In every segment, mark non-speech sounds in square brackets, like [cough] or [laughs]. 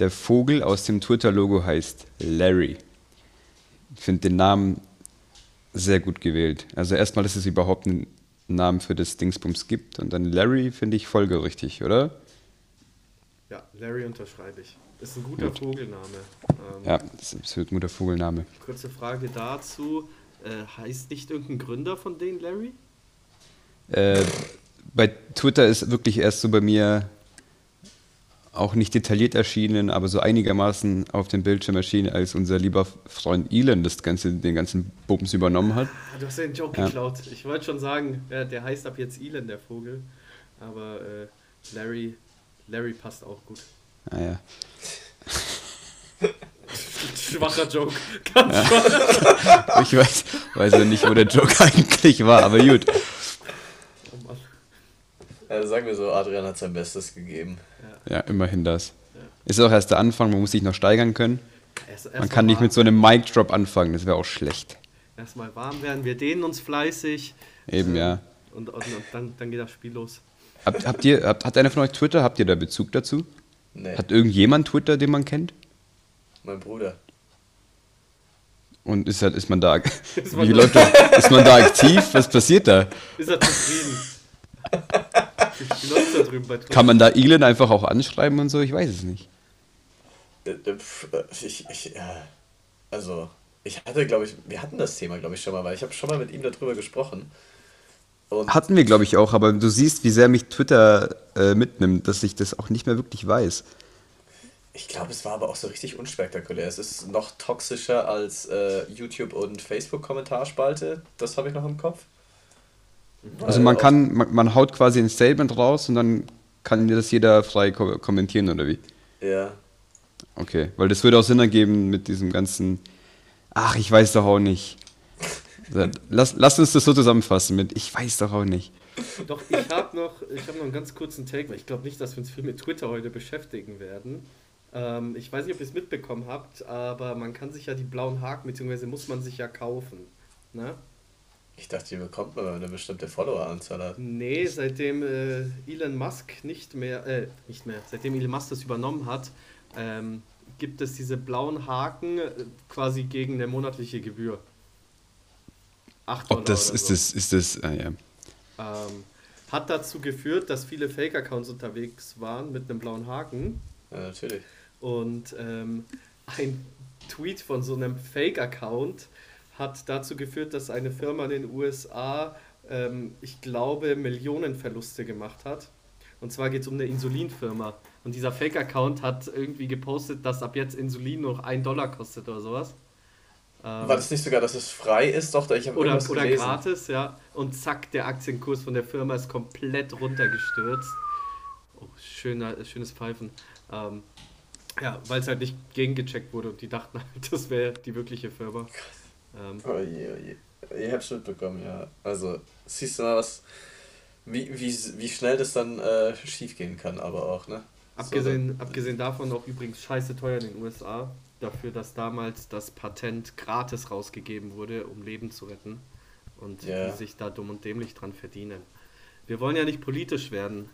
der Vogel aus dem Twitter-Logo heißt Larry. Ich finde den Namen sehr gut gewählt. Also erstmal, dass es überhaupt einen Namen für das Dingsbums gibt und dann Larry finde ich folgerichtig, oder? Ja, Larry unterschreibe ich. Ist ein guter gut. Vogelname. Ähm, ja, ist ein guter Vogelname. Kurze Frage dazu. Äh, heißt nicht irgendein Gründer von denen Larry? Äh, bei Twitter ist wirklich erst so bei mir auch nicht detailliert erschienen, aber so einigermaßen auf dem Bildschirm erschienen, als unser lieber Freund Elon das Ganze, den ganzen Bums übernommen hat. Ah, du hast den Joke ja. geklaut. Ich wollte schon sagen, ja, der heißt ab jetzt Elon, der Vogel. Aber äh, Larry, Larry passt auch gut. Ah ja. [laughs] Schwacher Joke. Ganz ja. schwach. [laughs] ich weiß, weiß ja nicht, wo der Joke [laughs] eigentlich war, aber gut. Also sagen wir so, Adrian hat sein Bestes gegeben. Ja, ja immerhin das. Ja. Ist auch erst der Anfang, man muss sich noch steigern können. Erst, erst man kann nicht mit so einem Mic-Drop anfangen, das wäre auch schlecht. Erstmal warm werden, wir dehnen uns fleißig. Eben, ja. Und, und, und, dann, dann geht das Spiel los. Habt, habt ihr, habt, hat einer von euch Twitter? Habt ihr da Bezug dazu? Nee. Hat irgendjemand Twitter, den man kennt? Mein Bruder. Und ist, halt, ist man da. [laughs] Ist man wie läuft das? Ist man da aktiv? Was passiert da? Ist er zufrieden? [laughs] Kann man da Elon einfach auch anschreiben und so? Ich weiß es nicht. Äh, äh, äh, ich, ich, also, ich hatte, glaube ich, wir hatten das Thema, glaube ich, schon mal, weil ich habe schon mal mit ihm darüber gesprochen. Und Hatten wir, glaube ich, auch, aber du siehst, wie sehr mich Twitter äh, mitnimmt, dass ich das auch nicht mehr wirklich weiß. Ich glaube, es war aber auch so richtig unspektakulär. Es ist noch toxischer als äh, YouTube und Facebook-Kommentarspalte. Das habe ich noch im Kopf. Also man kann, man, man, haut quasi ein Statement raus und dann kann das jeder frei ko kommentieren, oder wie? Ja. Okay, weil das würde auch Sinn ergeben mit diesem ganzen, ach, ich weiß doch auch nicht. Lass, lass uns das so zusammenfassen mit, ich weiß doch auch nicht. Doch, ich habe noch, hab noch einen ganz kurzen Take, weil ich glaube nicht, dass wir uns viel mit Twitter heute beschäftigen werden. Ähm, ich weiß nicht, ob ihr es mitbekommen habt, aber man kann sich ja die blauen Haken, beziehungsweise muss man sich ja kaufen. Ne? Ich dachte, die bekommt man, wenn man eine bestimmte Followeranzahl hat. Nee, seitdem äh, Elon Musk nicht mehr, äh, nicht mehr, seitdem Elon Musk das übernommen hat, ähm, gibt es diese blauen Haken äh, quasi gegen eine monatliche Gebühr. 8 Ob das, ist so. das, ist das, ah, ja. Ähm, hat dazu geführt, dass viele Fake-Accounts unterwegs waren mit einem blauen Haken. Ja, natürlich. Und ähm, ein Tweet von so einem Fake-Account hat dazu geführt, dass eine Firma in den USA, ähm, ich glaube, Millionenverluste gemacht hat. Und zwar geht es um eine Insulinfirma. Und dieser Fake-Account hat irgendwie gepostet, dass ab jetzt Insulin noch ein Dollar kostet oder sowas. Ähm, War das nicht sogar, dass es frei ist? Doch, ich oder oder gratis, ja. Und zack, der Aktienkurs von der Firma ist komplett runtergestürzt. Oh, schöner, schönes Pfeifen. Ähm, ja, weil es halt nicht gegengecheckt wurde und die dachten halt, [laughs] das wäre die wirkliche Firma. Ähm, oh je, oh je. Ich hab's mitbekommen, ja. Also, siehst du mal, was, wie, wie, wie schnell das dann äh, schief gehen kann, aber auch, ne? Abgesehen, so, abgesehen davon auch übrigens scheiße teuer in den USA, dafür, dass damals das Patent gratis rausgegeben wurde, um Leben zu retten. Und yeah. die sich da dumm und dämlich dran verdienen. Wir wollen ja nicht politisch werden.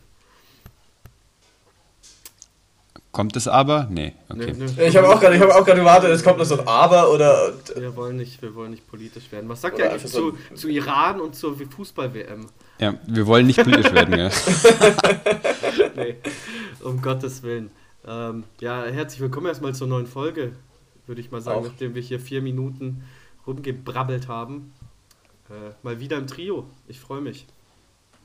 Kommt es aber? Nee, okay. Nee, nee. Ich habe auch gerade hab gewartet, es kommt noch so ein Aber oder. Wir wollen nicht, wir wollen nicht politisch werden. Was sagt ihr eigentlich zu, so zu Iran und zur Fußball-WM? Ja, wir wollen nicht politisch werden, ja. [laughs] nee, um Gottes Willen. Ähm, ja, herzlich willkommen erstmal zur neuen Folge, würde ich mal sagen, auch. nachdem wir hier vier Minuten rumgebrabbelt haben. Äh, mal wieder im Trio. Ich freue mich.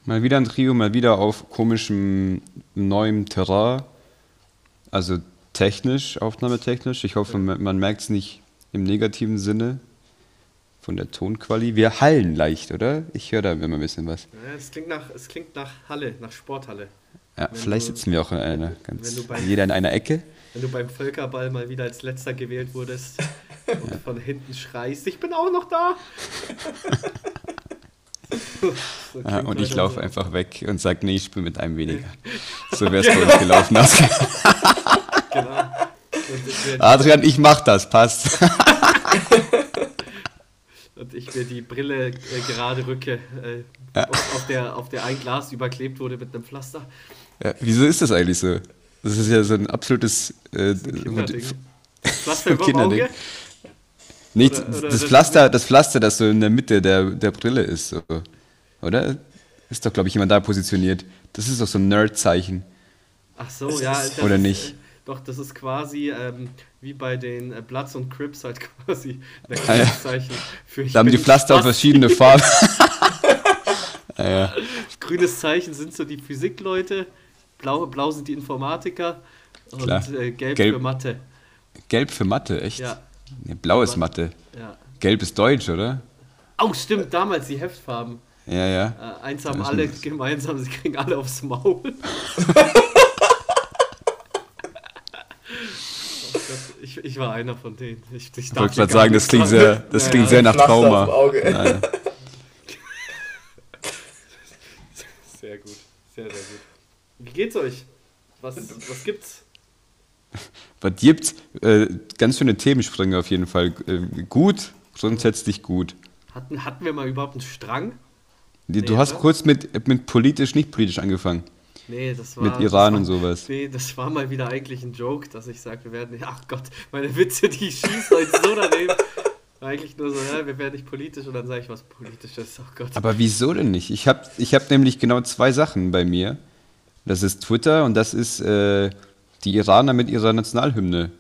Mal wieder ein Trio, mal wieder auf komischem neuem Terrain. Also technisch, aufnahmetechnisch. Ich hoffe, man, merkt es nicht im negativen Sinne von der Tonqualität. Wir hallen leicht, oder? Ich höre da immer ein bisschen was. Ja, es, klingt nach, es klingt nach Halle, nach Sporthalle. Ja, wenn vielleicht du, sitzen wir auch in einer, ganz, beim, jeder in einer Ecke. Wenn du beim Völkerball mal wieder als letzter gewählt wurdest [laughs] und ja. von hinten schreist, ich bin auch noch da. [laughs] so ja, und ich laufe so. einfach weg und sage, nee, ich spiele mit einem weniger. [laughs] So wäre es bei uns gelaufen. Genau. Adrian, ich mach das, passt. [laughs] und ich mir die Brille äh, gerade rücke, äh, ja. auf, auf, der, auf der ein Glas überklebt wurde mit einem Pflaster. Ja, wieso ist das eigentlich so? Das ist ja so ein absolutes. Äh, Das ist ein Kinderding. Pflaster [laughs] Kinderding. Nicht, Oder- oder das, Pflaster, das Pflaster, das so in der Mitte der, der Brille ist. So. Oder? Ist doch, glaube ich, jemand da positioniert. Das ist doch so ein Nerd-Zeichen. Ach so, ja. Oder ist, nicht? Doch, das ist quasi ähm, wie bei den äh, Bloods und Crips halt [laughs] quasi ein Ah, für ich Da haben die Pflaster Spasti. verschiedene Farben. [laughs] [laughs] ah, ja. Grünes Zeichen sind so die Physikleute, blau, blau sind die Informatiker und äh, gelb, Gelb. für Mathe. Gelb für Mathe, echt? Ja, Nee, blau ist Mathe. ja. Gelb ist Deutsch, oder? Oh, stimmt, damals die Heftfarben. Ja, ja. Äh, eins haben alle gemeinsam, sie kriegen alle aufs Maul. Oh Gott, ich, ich war einer von denen. Ich, ich Ich wollte gerade sagen, das klingt sehr, das Ja, klingt ja. sehr nach Trauma. aufs Auge. Ja, ja. [laughs] Sehr gut, sehr, sehr gut. Wie geht's euch? Was, was gibt's? Was gibt's? Äh, ganz schöne Themensprünge auf jeden Fall. Äh, gut, grundsätzlich gut. Hatten, hatten wir mal überhaupt einen Strang? Du Nee, hast oder? kurz mit, mit politisch, nicht politisch angefangen. Nee, das war. Mit Iran war, und sowas. Nee, das war mal wieder eigentlich ein Joke, dass ich sage, wir werden nicht. Ach Gott, meine Witze, die schießen euch so daneben. Eigentlich nur so, ja, wir werden nicht politisch und dann sage ich was Politisches. Ach Gott. Aber wieso denn nicht? Ich habe ich hab nämlich genau zwei Sachen bei mir. Das ist Twitter und das ist äh, die Iraner mit ihrer Nationalhymne.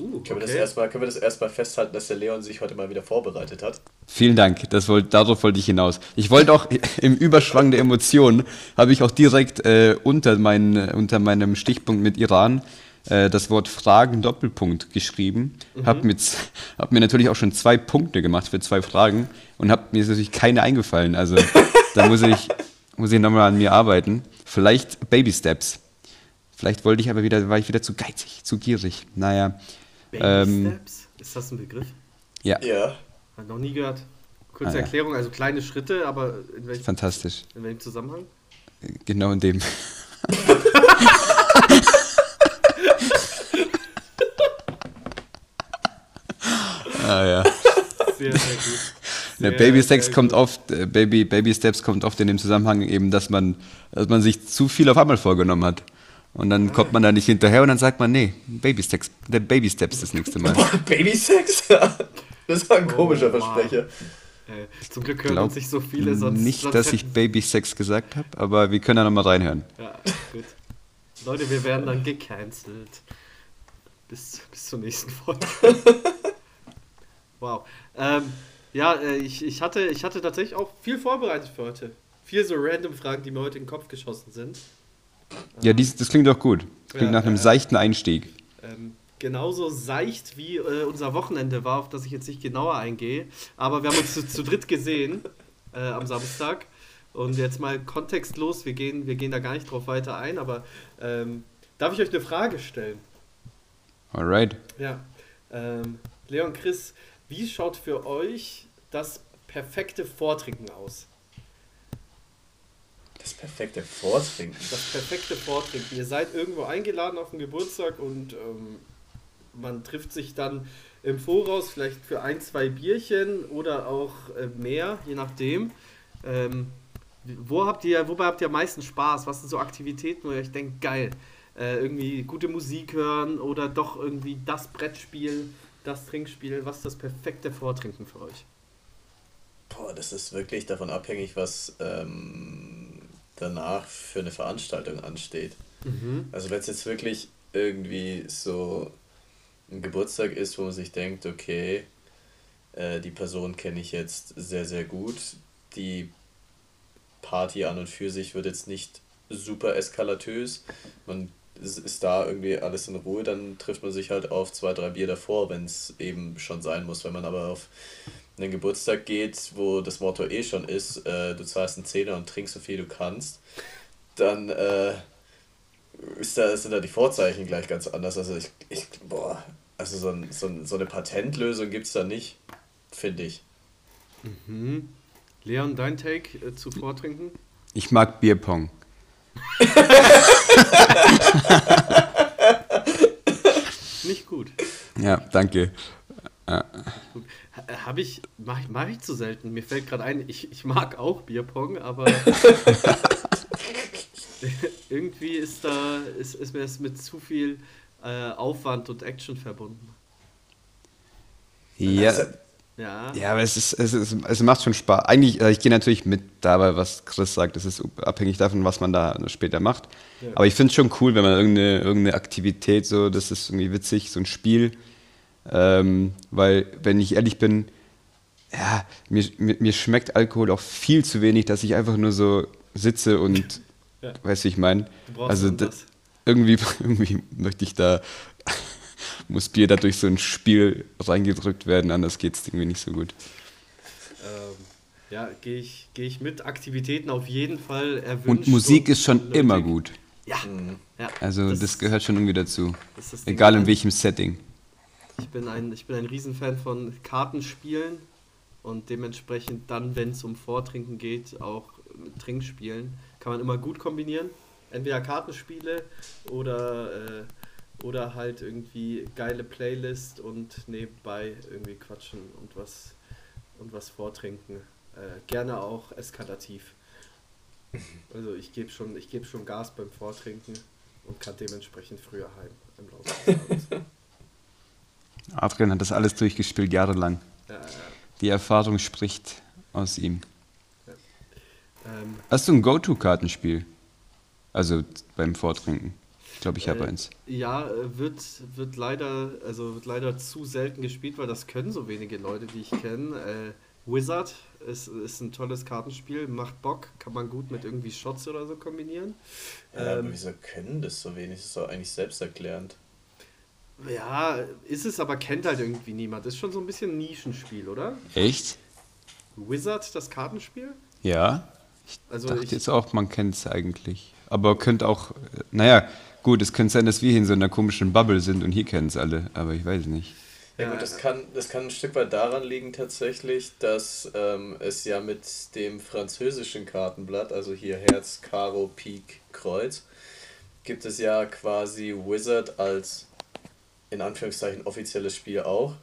Uh, Können, wir das okay. erstmal, können wir das erstmal festhalten, dass der Leon sich heute mal wieder vorbereitet hat? Vielen Dank, das wollt, darauf wollte ich hinaus. Ich wollte auch [laughs] im Überschwang der Emotionen, habe ich auch direkt äh, unter, mein, unter meinem Stichpunkt mit Iran äh, das Wort Fragen Doppelpunkt geschrieben. Habe mir, hab mir natürlich auch schon zwei Punkte gemacht für zwei Fragen und habe mir natürlich keine eingefallen. Also [laughs] da muss ich, muss ich nochmal an mir arbeiten. Vielleicht Baby Steps. Vielleicht wollte ich aber wieder, war ich wieder zu geizig, zu gierig. Naja, Baby ähm, Steps? Ist das ein Begriff? ja, Ja. Hat noch nie gehört. Kurze Ah, ja. Erklärung, also kleine Schritte, aber in welchem, fantastisch. in welchem Zusammenhang? Genau in dem. [laughs] ah ja. Sehr, sehr gut. Der Sehr, Baby Steps kommt oft, äh, Baby, Baby Steps kommt oft in dem Zusammenhang eben, dass man, dass man sich zu viel auf einmal vorgenommen hat. Und dann kommt man da nicht hinterher und dann sagt man, nee, Baby Steps, der Baby Steps das nächste Mal. [laughs] Babysex? [laughs] das war ein komischer Oh. Versprecher. Äh, zum Glück hören uns nicht so viele, sonst. nicht, sonst dass ich Baby Sex gesagt habe, aber wir können da nochmal reinhören. Ja, gut. Leute, wir werden dann gecancelt. Bis, bis zur nächsten Folge. [laughs] wow. Ähm, ja, äh, ich, ich, hatte, ich hatte tatsächlich auch viel vorbereitet für heute. Vier so random Fragen, die mir heute in den Kopf geschossen sind. Ja, dies, das klingt doch gut. Klingt Ja, nach einem ja. seichten Einstieg. Ähm, genauso seicht wie äh, unser Wochenende war, auf das ich jetzt nicht genauer eingehe. Aber wir haben uns zu, zu dritt gesehen äh, am Samstag. Und jetzt mal kontextlos, wir gehen, wir gehen da gar nicht drauf weiter ein, aber ähm, darf ich euch eine Frage stellen? Alright. Ja. Ähm, Leon, Chris, wie schaut für euch das perfekte Vortrinken aus? Das perfekte Vortrinken. Das perfekte Vortrinken. Ihr seid irgendwo eingeladen auf den Geburtstag und ähm, man trifft sich dann im Voraus vielleicht für ein, zwei Bierchen oder auch äh, mehr, je nachdem. Ähm, wo habt ihr, wobei habt ihr am meisten Spaß? Was sind so Aktivitäten, wo ihr euch denkt, geil, äh, irgendwie gute Musik hören oder doch irgendwie das Brettspiel, das Trinkspiel? Was ist das perfekte Vortrinken für euch? Boah, das ist wirklich davon abhängig, was ähm, danach für eine Veranstaltung ansteht. Also wenn es jetzt wirklich irgendwie so ein Geburtstag ist, wo man sich denkt, okay, äh, die Person kenne ich jetzt sehr, sehr gut, die Party an und für sich wird jetzt nicht super eskalatös, man ist da irgendwie alles in Ruhe, dann trifft man sich halt auf zwei, drei Bier davor, wenn es eben schon sein muss. Wenn man aber auf einen Geburtstag geht, wo das Motto eh schon ist, äh, du zahlst einen Zehner und trinkst so viel du kannst, dann äh, ist da, sind da die Vorzeichen gleich ganz anders. Also ich, ich boah, also so, ein, so, ein, so eine Patentlösung gibt es da nicht, finde ich. Mhm. Leon, dein Take äh, zu Vortrinken? Ich mag Bierpong. [laughs] Nicht gut. Ja, danke. Habe ich, mache ich, mach ich zu selten. Mir fällt gerade ein, ich, ich mag auch Bierpong, aber [laughs] irgendwie ist da ist, ist mir das mit zu viel äh, Aufwand und Action verbunden. Ja, Also, Ja. ja, aber es, ist, es, ist, es macht schon Spaß. Eigentlich, äh, ich gehe natürlich mit dabei, was Chris sagt. Es ist abhängig davon, was man da später macht. Ja. Aber ich finde es schon cool, wenn man irgendeine, irgendeine Aktivität so, das ist irgendwie witzig, so ein Spiel. Ähm, weil, wenn ich ehrlich bin, ja, mir, mir, mir schmeckt Alkohol auch viel zu wenig, dass ich einfach nur so sitze und, Ja. weißt du, wie ich meine? Du brauchst Also also da- irgendwie, [laughs] irgendwie möchte ich da, [laughs] muss Bier da durch so ein Spiel reingedrückt werden, anders geht es irgendwie nicht so gut. Ähm, ja, gehe ich, geh ich mit. Aktivitäten auf jeden Fall erwünscht. Und Musik und ist schon nötig. immer gut. Ja, ja. Also das, gehört schon irgendwie dazu. das das. Egal in welchem Setting. Ich bin ein, ich bin ein Riesenfan von Kartenspielen und dementsprechend dann, wenn es um Vortrinken geht, auch mit Trinkspielen, kann man immer gut kombinieren. Entweder Kartenspiele oder, äh, oder halt irgendwie geile Playlist und nebenbei irgendwie quatschen und was, und was vortrinken. Äh, gerne auch eskalativ. Also ich gebe schon, ich geb schon Gas beim Vortrinken und kann dementsprechend früher heim im Laufe des Abends. [laughs] Adrian hat das alles durchgespielt, jahrelang. Ja, ja. Die Erfahrung spricht aus ihm. Ähm, Hast du ein Go-To-Kartenspiel? Also beim Vortrinken. Ich glaube, ich habe Äh, eins. Ja, äh, wird, wird leider, also wird leider zu selten gespielt, weil das können so wenige Leute, die ich kenne. Äh, Wizard ist, ist ein tolles Kartenspiel, macht Bock, kann man gut mit irgendwie Shots oder so kombinieren. ja, aber Ähm, wieso können das so wenig? Das ist doch eigentlich selbsterklärend. Ja, ist es, aber kennt halt irgendwie niemand. Ist schon so ein bisschen ein Nischenspiel, oder? Echt? Wizard, das Kartenspiel? Ja. Ich Also dachte ich- jetzt auch, man kennt es eigentlich. Aber könnte auch, äh, naja, gut, es könnte sein, dass wir hier in so einer komischen Bubble sind und hier kennen es alle, aber ich weiß nicht. Ja, gut, das kann, das kann ein Stück weit daran liegen tatsächlich, dass ähm, es ja mit dem französischen Kartenblatt, also hier Herz, Karo, Pik, Kreuz, gibt es ja quasi Wizard als in Anführungszeichen offizielles Spiel auch.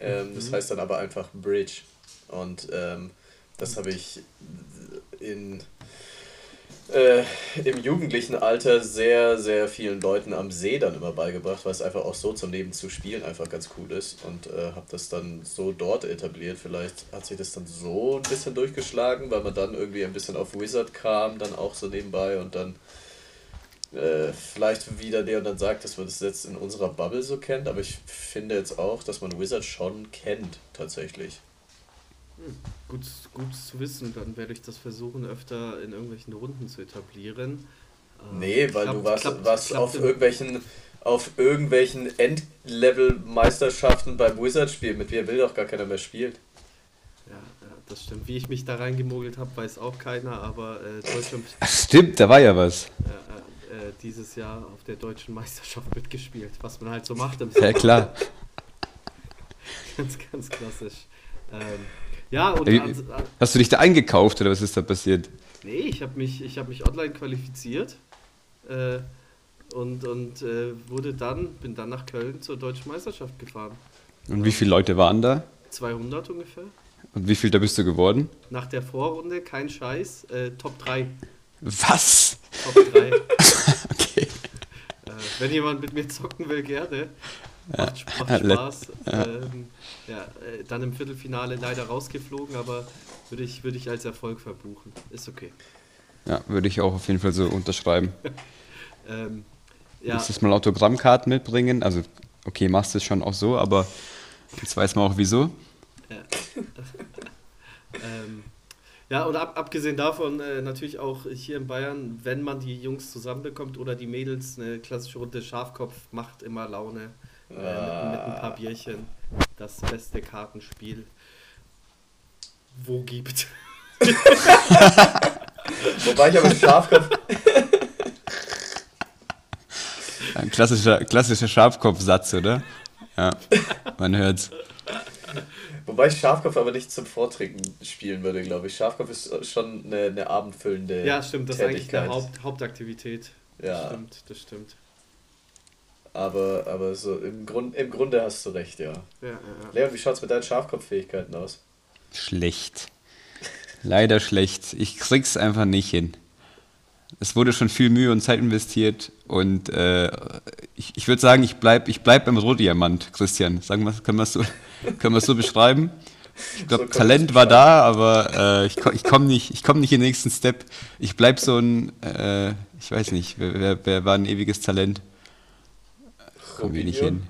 Ähm, Das heißt dann aber einfach Bridge. Und ähm, das habe ich in, äh, im jugendlichen Alter sehr, sehr vielen Leuten am See dann immer beigebracht, weil es einfach auch so zum Leben zu spielen einfach ganz cool ist und äh, habe das dann so dort etabliert. Vielleicht hat sich das dann so ein bisschen durchgeschlagen, weil man dann irgendwie ein bisschen auf Wizard kam, dann auch so nebenbei und dann äh, vielleicht wieder der und dann sagt, dass man das jetzt in unserer Bubble so kennt, aber ich finde jetzt auch, dass man Wizard schon kennt, tatsächlich. Gut, gut zu wissen, dann werde ich das versuchen, öfter in irgendwelchen Runden zu etablieren. Ähm, Nee, weil klappt- du warst, klappt- warst klappt auf irgendwelchen auf irgendwelchen Endlevel-Meisterschaften beim Wizard-Spiel. Mit mir will doch gar keiner mehr spielen. Ja, ja, das stimmt. Wie ich mich da reingemogelt habe, weiß auch keiner, aber äh, Deutschland Ach, stimmt, da war ja was. äh, äh, dieses Jahr auf der deutschen Meisterschaft mitgespielt, was man halt so [laughs] macht im Ja, klar. [laughs] ganz, ganz klassisch. Ähm, ja, und Wie- an, Hast du dich da eingekauft oder was ist da passiert? nee, ich habe mich, ich hab mich online qualifiziert äh, und, und äh, wurde dann, bin dann nach Köln zur deutschen Meisterschaft gefahren. Und wie viele Leute waren da? 200 ungefähr. Und wie viel da bist du geworden? Nach der Vorrunde, kein Scheiß, äh, Top 3. Was? Top 3. [laughs] Okay. Äh, wenn jemand mit mir zocken will, gerne. Macht, macht Ja, let- Spaß. Ähm, ja, äh, dann im Viertelfinale leider rausgeflogen, aber würde ich, würde ich als Erfolg verbuchen. Ist okay. Ja, würde ich auch auf jeden Fall so unterschreiben. [laughs] Ähm, ja, Nächstes Mal Autogrammkarten mitbringen. Also, okay, machst du es schon auch so, aber jetzt weiß man auch wieso. [laughs] ähm, ja, und ab, abgesehen davon äh, natürlich auch hier in Bayern, wenn man die Jungs zusammenbekommt oder die Mädels, eine klassische Runde Schafkopf macht immer Laune. Äh, mit, mit ein paar Bierchen. Das beste Kartenspiel, wo gibt. [laughs] Wobei ich aber Schafkopf, Ein klassischer, klassischer Schafkopfsatz, oder? Ja, man hört's. Wobei ich Schafkopf aber nicht zum Vortrinken spielen würde, glaube ich. Schafkopf ist schon eine, eine abendfüllende Ja, stimmt, das ist eigentlich Tätigkeit. eine Haupt, Hauptaktivität. Das Ja. stimmt, das stimmt. Aber, aber so im, Grund, im Grunde hast du recht, ja. Ja, ja, ja. Leon, wie schaut's mit deinen Schafkopffähigkeiten aus? Schlecht. Leider schlecht. Ich krieg's einfach nicht hin. Es wurde schon viel Mühe und Zeit investiert und äh, ich, ich würde sagen, ich bleibe ich bleib beim Rohdiamant, Christian. Sagen wir, können wir es so, [laughs] so beschreiben? Ich glaube, so Talent war da, aber äh, ich, ich komme nicht, komm nicht in den nächsten Step. Ich bleibe so ein, äh, ich weiß nicht, wer, wer, wer, war ein ewiges Talent? Kommen wir nicht hin.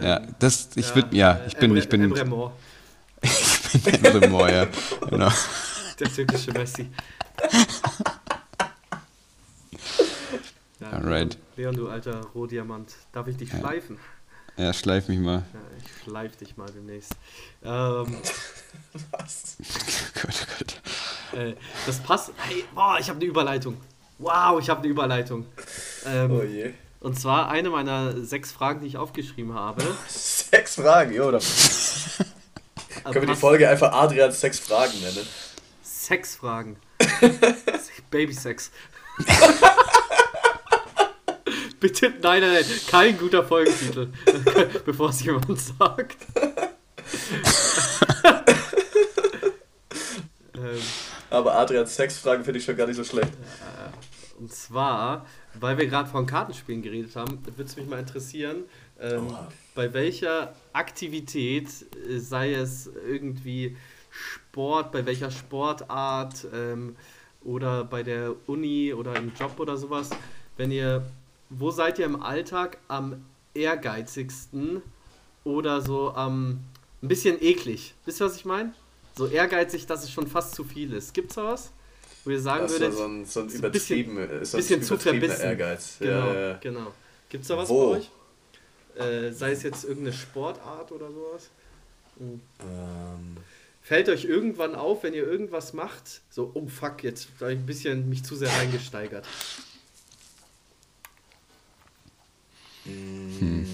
Ähm, ja, das, ich ja, würde, ja, ich bin, ich bin. Emre Moore. [laughs] ich bin Emre Moore, ja, genau. [laughs] Der türkische Messi. Ja, Alright. Leon, du alter Rohdiamant, darf ich dich schleifen? Ja, schleif mich mal. Ja, ich schleif dich mal demnächst. Ähm, [laughs] Was? [laughs] Gott, oh Gott. Äh, das passt. Hey, boah, ich habe eine Überleitung. Wow, ich habe eine Überleitung. Ähm, oh je. Und zwar eine meiner sechs Fragen, die ich aufgeschrieben habe. [laughs] Sechs Fragen, jo. Dann können wir die Folge einfach Adrians sechs Fragen nennen. Sechs Fragen. Babysex. Bitte, nein, nein, nein, kein guter Folgentitel, [laughs] bevor es jemand sagt. ähm, [laughs] Aber Adrians Sexfragen finde ich schon gar nicht so schlecht. Äh, und zwar, weil wir gerade von Kartenspielen geredet haben, würde es mich mal interessieren, ähm, oh. bei welcher Aktivität, äh, sei es irgendwie Sport, bei welcher Sportart ähm, oder bei der Uni oder im Job oder sowas, wenn ihr wo seid ihr im Alltag am ehrgeizigsten oder so am ein bisschen eklig? Wisst ihr, was ich meine? So ehrgeizig, dass es schon fast zu viel ist. Gibt's da was? Wo ihr sagen würdet, so ein, so ein, übertrieben, bisschen, so ein bisschen zu verbissen. Ehrgeiz. Genau, ja, ja. genau. Gibt's da was Wo? bei euch? Äh, sei es jetzt irgendeine Sportart oder sowas? Mhm. Ähm. Fällt euch irgendwann auf, wenn ihr irgendwas macht, so, oh fuck, jetzt habe ich ein bisschen mich zu sehr reingesteigert. Hm.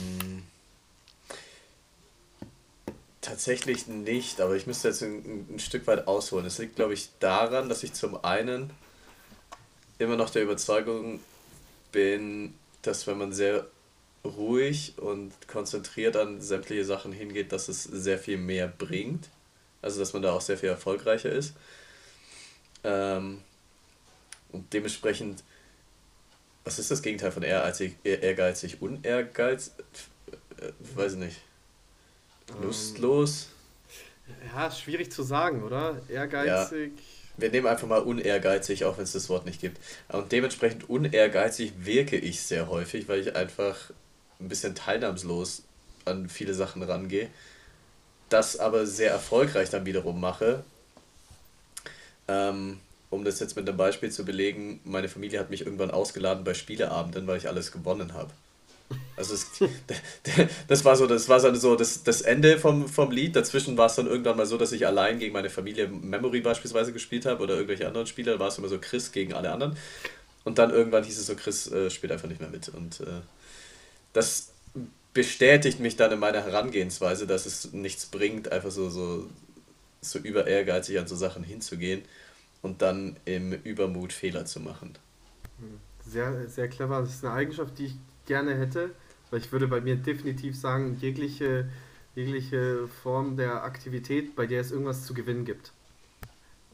Tatsächlich nicht, aber ich müsste jetzt ein, ein Stück weit ausholen. Es liegt, glaube ich, daran, dass ich zum einen immer noch der Überzeugung bin, dass wenn man sehr ruhig und konzentriert an sämtliche Sachen hingeht, dass es sehr viel mehr bringt. Also dass man da auch sehr viel erfolgreicher ist. Ähm, und dementsprechend was ist das Gegenteil von ehrgeizig? Ehrgeizig, unehrgeizig? Äh, weiß ich nicht. Lustlos? Ja, schwierig zu sagen, oder? Ehrgeizig. Ja. Wir nehmen einfach mal unehrgeizig, auch wenn es das Wort nicht gibt. Und dementsprechend unehrgeizig wirke ich sehr häufig, weil ich einfach ein bisschen teilnahmslos an viele Sachen rangehe. Das aber sehr erfolgreich dann wiederum mache. Ähm, um das jetzt mit einem Beispiel zu belegen, meine Familie hat mich irgendwann ausgeladen bei Spieleabenden, weil ich alles gewonnen habe. Also es, [laughs] das war so, das war so das, das Ende vom, vom Lied. Dazwischen war es dann irgendwann mal so, dass ich allein gegen meine Familie Memory beispielsweise gespielt habe oder irgendwelche anderen Spieler. Da war es immer so Chris gegen alle anderen. Und dann irgendwann hieß es so, Chris äh, spielt einfach nicht mehr mit. Und äh, das bestätigt mich dann in meiner Herangehensweise, dass es nichts bringt, einfach so, so, so über ehrgeizig an so Sachen hinzugehen und dann im Übermut Fehler zu machen. Sehr, sehr clever. Das ist eine Eigenschaft, die ich gerne hätte, weil ich würde bei mir definitiv sagen, jegliche, jegliche Form der Aktivität, bei der es irgendwas zu gewinnen gibt.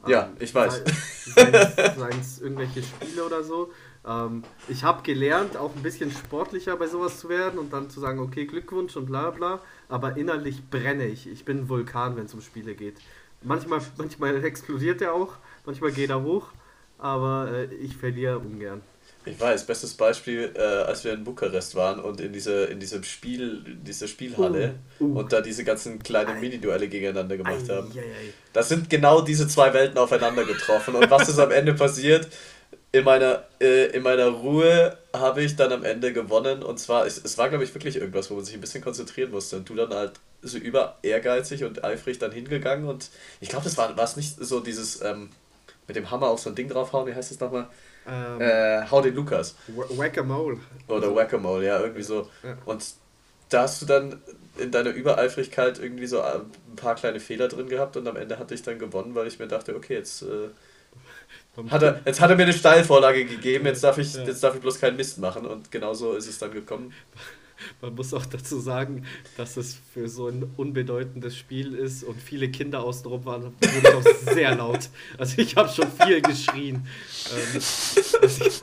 Ja, ähm, ich weiß. Seien es irgendwelche Spiele oder so. Ähm, ich habe gelernt, auch ein bisschen sportlicher bei sowas zu werden und dann zu sagen, okay, Glückwunsch und bla bla, aber innerlich brenne ich. Ich bin ein Vulkan, wenn es um Spiele geht. Manchmal, manchmal [laughs] explodiert er auch, manchmal geht er hoch, aber äh, ich verliere ungern. Ich weiß, bestes Beispiel, äh, als wir in Bukarest waren und in, diese, in diesem Spiel, diese Spielhalle uh, uh. und da diese ganzen kleinen Mini-Duelle gegeneinander gemacht ai, haben. Ai, ai. Da sind genau diese zwei Welten aufeinander getroffen. und was ist am Ende passiert? In meiner, äh, in meiner Ruhe habe ich dann am Ende gewonnen und zwar, es, es war glaube ich wirklich irgendwas, wo man sich ein bisschen konzentrieren musste und du dann halt so über ehrgeizig und eifrig dann hingegangen und ich glaube, das war es nicht so dieses ähm, mit dem Hammer auf so ein Ding draufhauen, wie heißt das nochmal? Ähm, äh, hau den Lukas. Whack-a-Mole. Oder also, Whack-a-Mole, ja, irgendwie so. Ja. Und da hast du dann in deiner Übereifrigkeit irgendwie so ein paar kleine Fehler drin gehabt und am Ende hatte ich dann gewonnen, weil ich mir dachte, okay, jetzt, äh, hat, er, jetzt hat er mir eine Steilvorlage gegeben, jetzt darf, ich, jetzt darf ich bloß keinen Mist machen und genauso ist es dann gekommen. [laughs] Man muss auch dazu sagen, dass es für so ein unbedeutendes Spiel ist und viele Kinder außenrum waren, wurde auch sehr laut. Also ich habe schon viel geschrien, ähm, als, ich,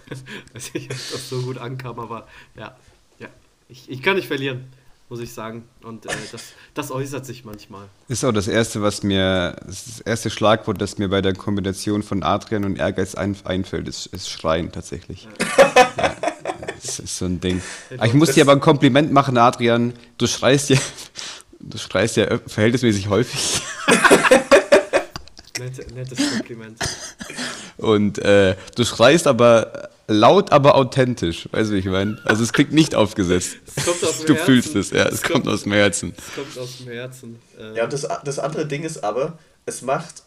als ich das so gut ankam, aber ja, ja, ich, ich kann nicht verlieren, muss ich sagen. Und äh, das, das äußert sich manchmal. Ist auch das erste, was mir, das erste Schlagwort, das mir bei der Kombination von Adrian und Ehrgeiz ein, einfällt, ist, ist Schreien tatsächlich. Ja. Das ist so ein Ding. Ich muss dir aber ein Kompliment machen, Adrian. Du schreist ja, du schreist ja verhältnismäßig häufig. [laughs] Nette, nettes Kompliment. Und äh, du schreist aber laut, aber authentisch. Weißt du, wie ich meine? Also es klingt nicht aufgesetzt. Es kommt aus dem Du Herzen. fühlst es, ja. Es, Es kommt, kommt- aus dem Herzen. Es kommt aus dem Herzen. Ähm, Ja, und das, das andere Ding ist aber, es macht,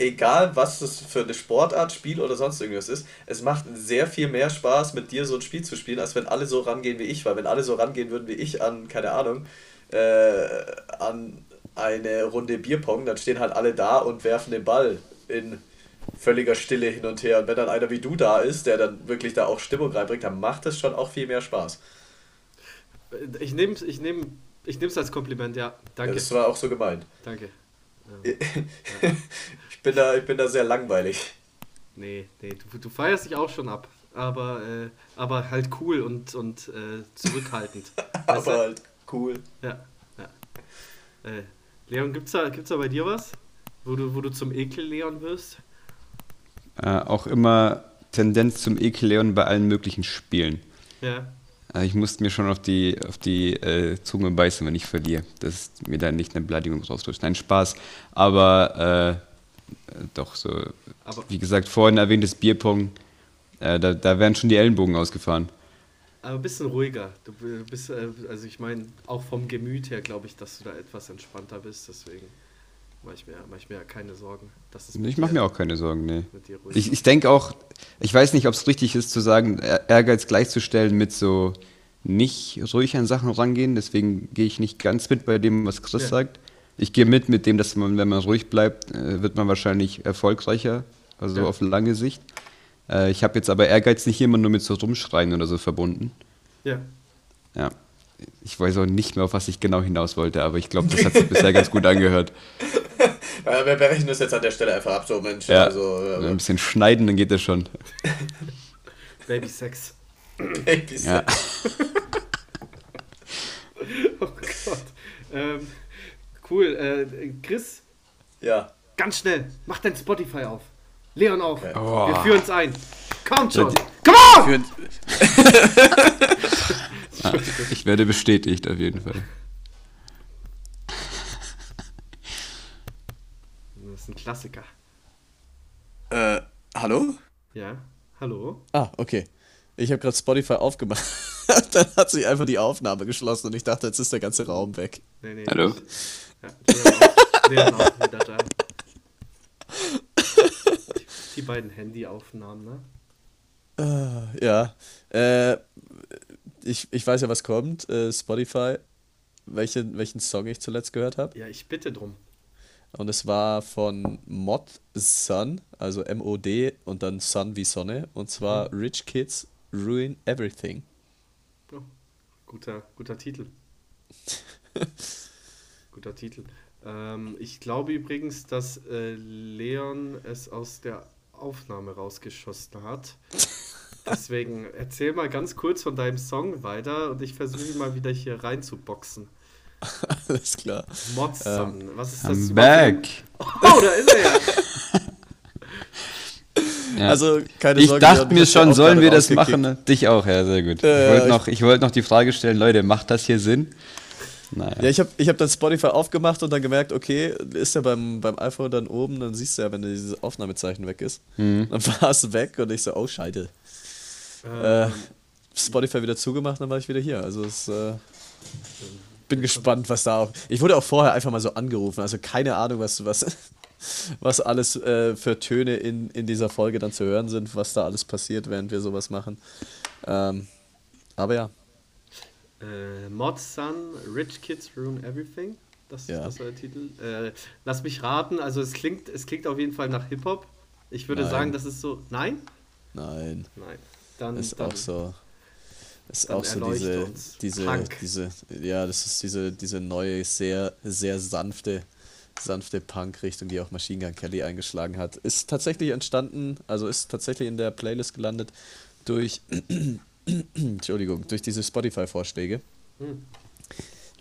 egal was das für eine Sportart, Spiel oder sonst irgendwas ist, es macht sehr viel mehr Spaß, mit dir so ein Spiel zu spielen, als wenn alle so rangehen wie ich. Weil wenn alle so rangehen würden wie ich an, keine Ahnung, äh, an eine Runde Bierpong, dann stehen halt alle da und werfen den Ball in völliger Stille hin und her. Und wenn dann einer wie du da ist, der dann wirklich da auch Stimmung reinbringt, dann macht es schon auch viel mehr Spaß. Ich nehme es ich nehm, ich nehm's als Kompliment, ja. Ja, Danke. das war auch so gemeint. Danke. [laughs] Ich bin da, ich bin da sehr langweilig. Nee, nee, du, du feierst dich auch schon ab. Aber, äh, aber halt cool und, und äh, zurückhaltend. [laughs] Weißt Aber du? halt cool. Ja, ja. Äh, Leon, gibt's da, gibt's da bei dir was? Wo du, wo du zum Ekel-Leon wirst? Äh, auch immer Tendenz zum Ekel-Leon bei allen möglichen Spielen. Ja. Also ich musste mir schon auf die, auf die äh, Zunge beißen, wenn ich verliere. Dass mir da nicht eine Beleidigung rausrutscht. Nein, Spaß. Aber äh, äh, doch so, Aber, wie gesagt, vorhin erwähntes Bierpong, äh, da, da werden schon die Ellenbogen ausgefahren. aber ein bisschen ruhiger. Du bist, äh, also ich meine, auch vom Gemüt her glaube ich, dass du da etwas entspannter bist. Deswegen mache ich mir, mach ich mir ja keine Sorgen. Dass es Ich mache mir auch keine Sorgen, nee. Ich, ich denke auch, ich weiß nicht, ob es richtig ist zu sagen, Ehr- Ehrgeiz gleichzustellen mit so nicht ruhig an Sachen rangehen. Deswegen gehe ich nicht ganz mit bei dem, was Chris Ja. sagt. Ich gehe mit mit dem, dass man, wenn man ruhig bleibt, äh, wird man wahrscheinlich erfolgreicher, also Ja. auf lange Sicht. Äh, ich habe jetzt aber Ehrgeiz nicht immer nur mit so Rumschreien oder so verbunden. Ja. Ja. Ich weiß auch nicht mehr, auf was ich genau hinaus wollte, aber ich glaube, das hat sich bisher ganz gut angehört. [laughs] Ja, wir berechnen das jetzt an der Stelle einfach ab, so Mensch. Ja. Also, äh, Ein bisschen schneiden, dann geht das schon. [laughs] Babysex. Babys. [laughs] Ja. Oh Gott. Ähm, cool. Äh, Chris, ja. ganz schnell, mach dein Spotify auf. Leon. Okay. Oh. Wir führen es ein. Kommt schon. Ja, Come on! Ja, [laughs] ich werde bestätigt, auf jeden Fall. Das ist ein Klassiker. Äh, hallo? Ja. Hallo? Ah, okay. Ich habe gerade Spotify aufgemacht. [laughs] Dann hat sich einfach die Aufnahme geschlossen und ich dachte, jetzt ist der ganze Raum weg. Nee, nee. Hallo? Ja, auch, Leon auch wieder da. Die beiden Handyaufnahmen, ne? Äh, ja. Äh, ich, ich weiß ja, was kommt. Äh, Spotify. Welchen, welchen Song ich zuletzt gehört habe. Ja, ich bitte drum. Und es war von Mod Sun, also M-O-D und dann Sun wie Sonne. Und zwar Rich Kids Ruin Everything. Oh, guter, guter Titel. [laughs] guter Titel. Ähm, ich glaube übrigens, dass äh, Leon es aus der Aufnahme rausgeschossen hat. Deswegen erzähl mal ganz kurz von deinem Song weiter und ich versuche mal wieder hier reinzuboxen. Alles klar. Modson, was ist das? I'm back. Oh, da ist er ja. [laughs] Ja. Also, keine ich Sorge. dachte Leon, mir ich schon, sollen wir das machen? ne? Dich auch, ja, sehr gut. Ja, ich wollte ich- noch, ich wollte noch die Frage stellen, Leute, macht das hier Sinn? Naja. Ja, ich habe ich hab dann Spotify aufgemacht und dann gemerkt, okay, ist ja beim, beim iPhone dann oben, dann siehst du ja, wenn dieses Aufnahmezeichen weg ist. Mhm. Dann war es weg und ich so, oh Scheide. Äh, Ähm, Spotify wieder zugemacht, dann war ich wieder hier. Also es äh, bin gespannt, was da auch. Ich wurde auch vorher einfach mal so angerufen, also keine Ahnung, was, was, [laughs] was alles äh, für Töne in, in dieser Folge dann zu hören sind, was da alles passiert, während wir sowas machen. Ähm, aber ja, Äh, Mod Sun, Rich Kids Ruin Everything. Das, Ja. das war der Titel. Äh, lass mich raten, also es klingt, es klingt auf jeden Fall nach Hip-Hop. Ich würde Nein. sagen, das ist so. Nein? nein, Nein. Dann, ist dann auch so. ist auch so diese, diese, Punk. diese, ja, das ist diese, diese neue, sehr, sehr sanfte, sanfte Punk-Richtung, die auch Machine Gun Kelly eingeschlagen hat. Ist tatsächlich entstanden, also ist tatsächlich in der Playlist gelandet durch, Entschuldigung, durch diese Spotify-Vorschläge, Hm.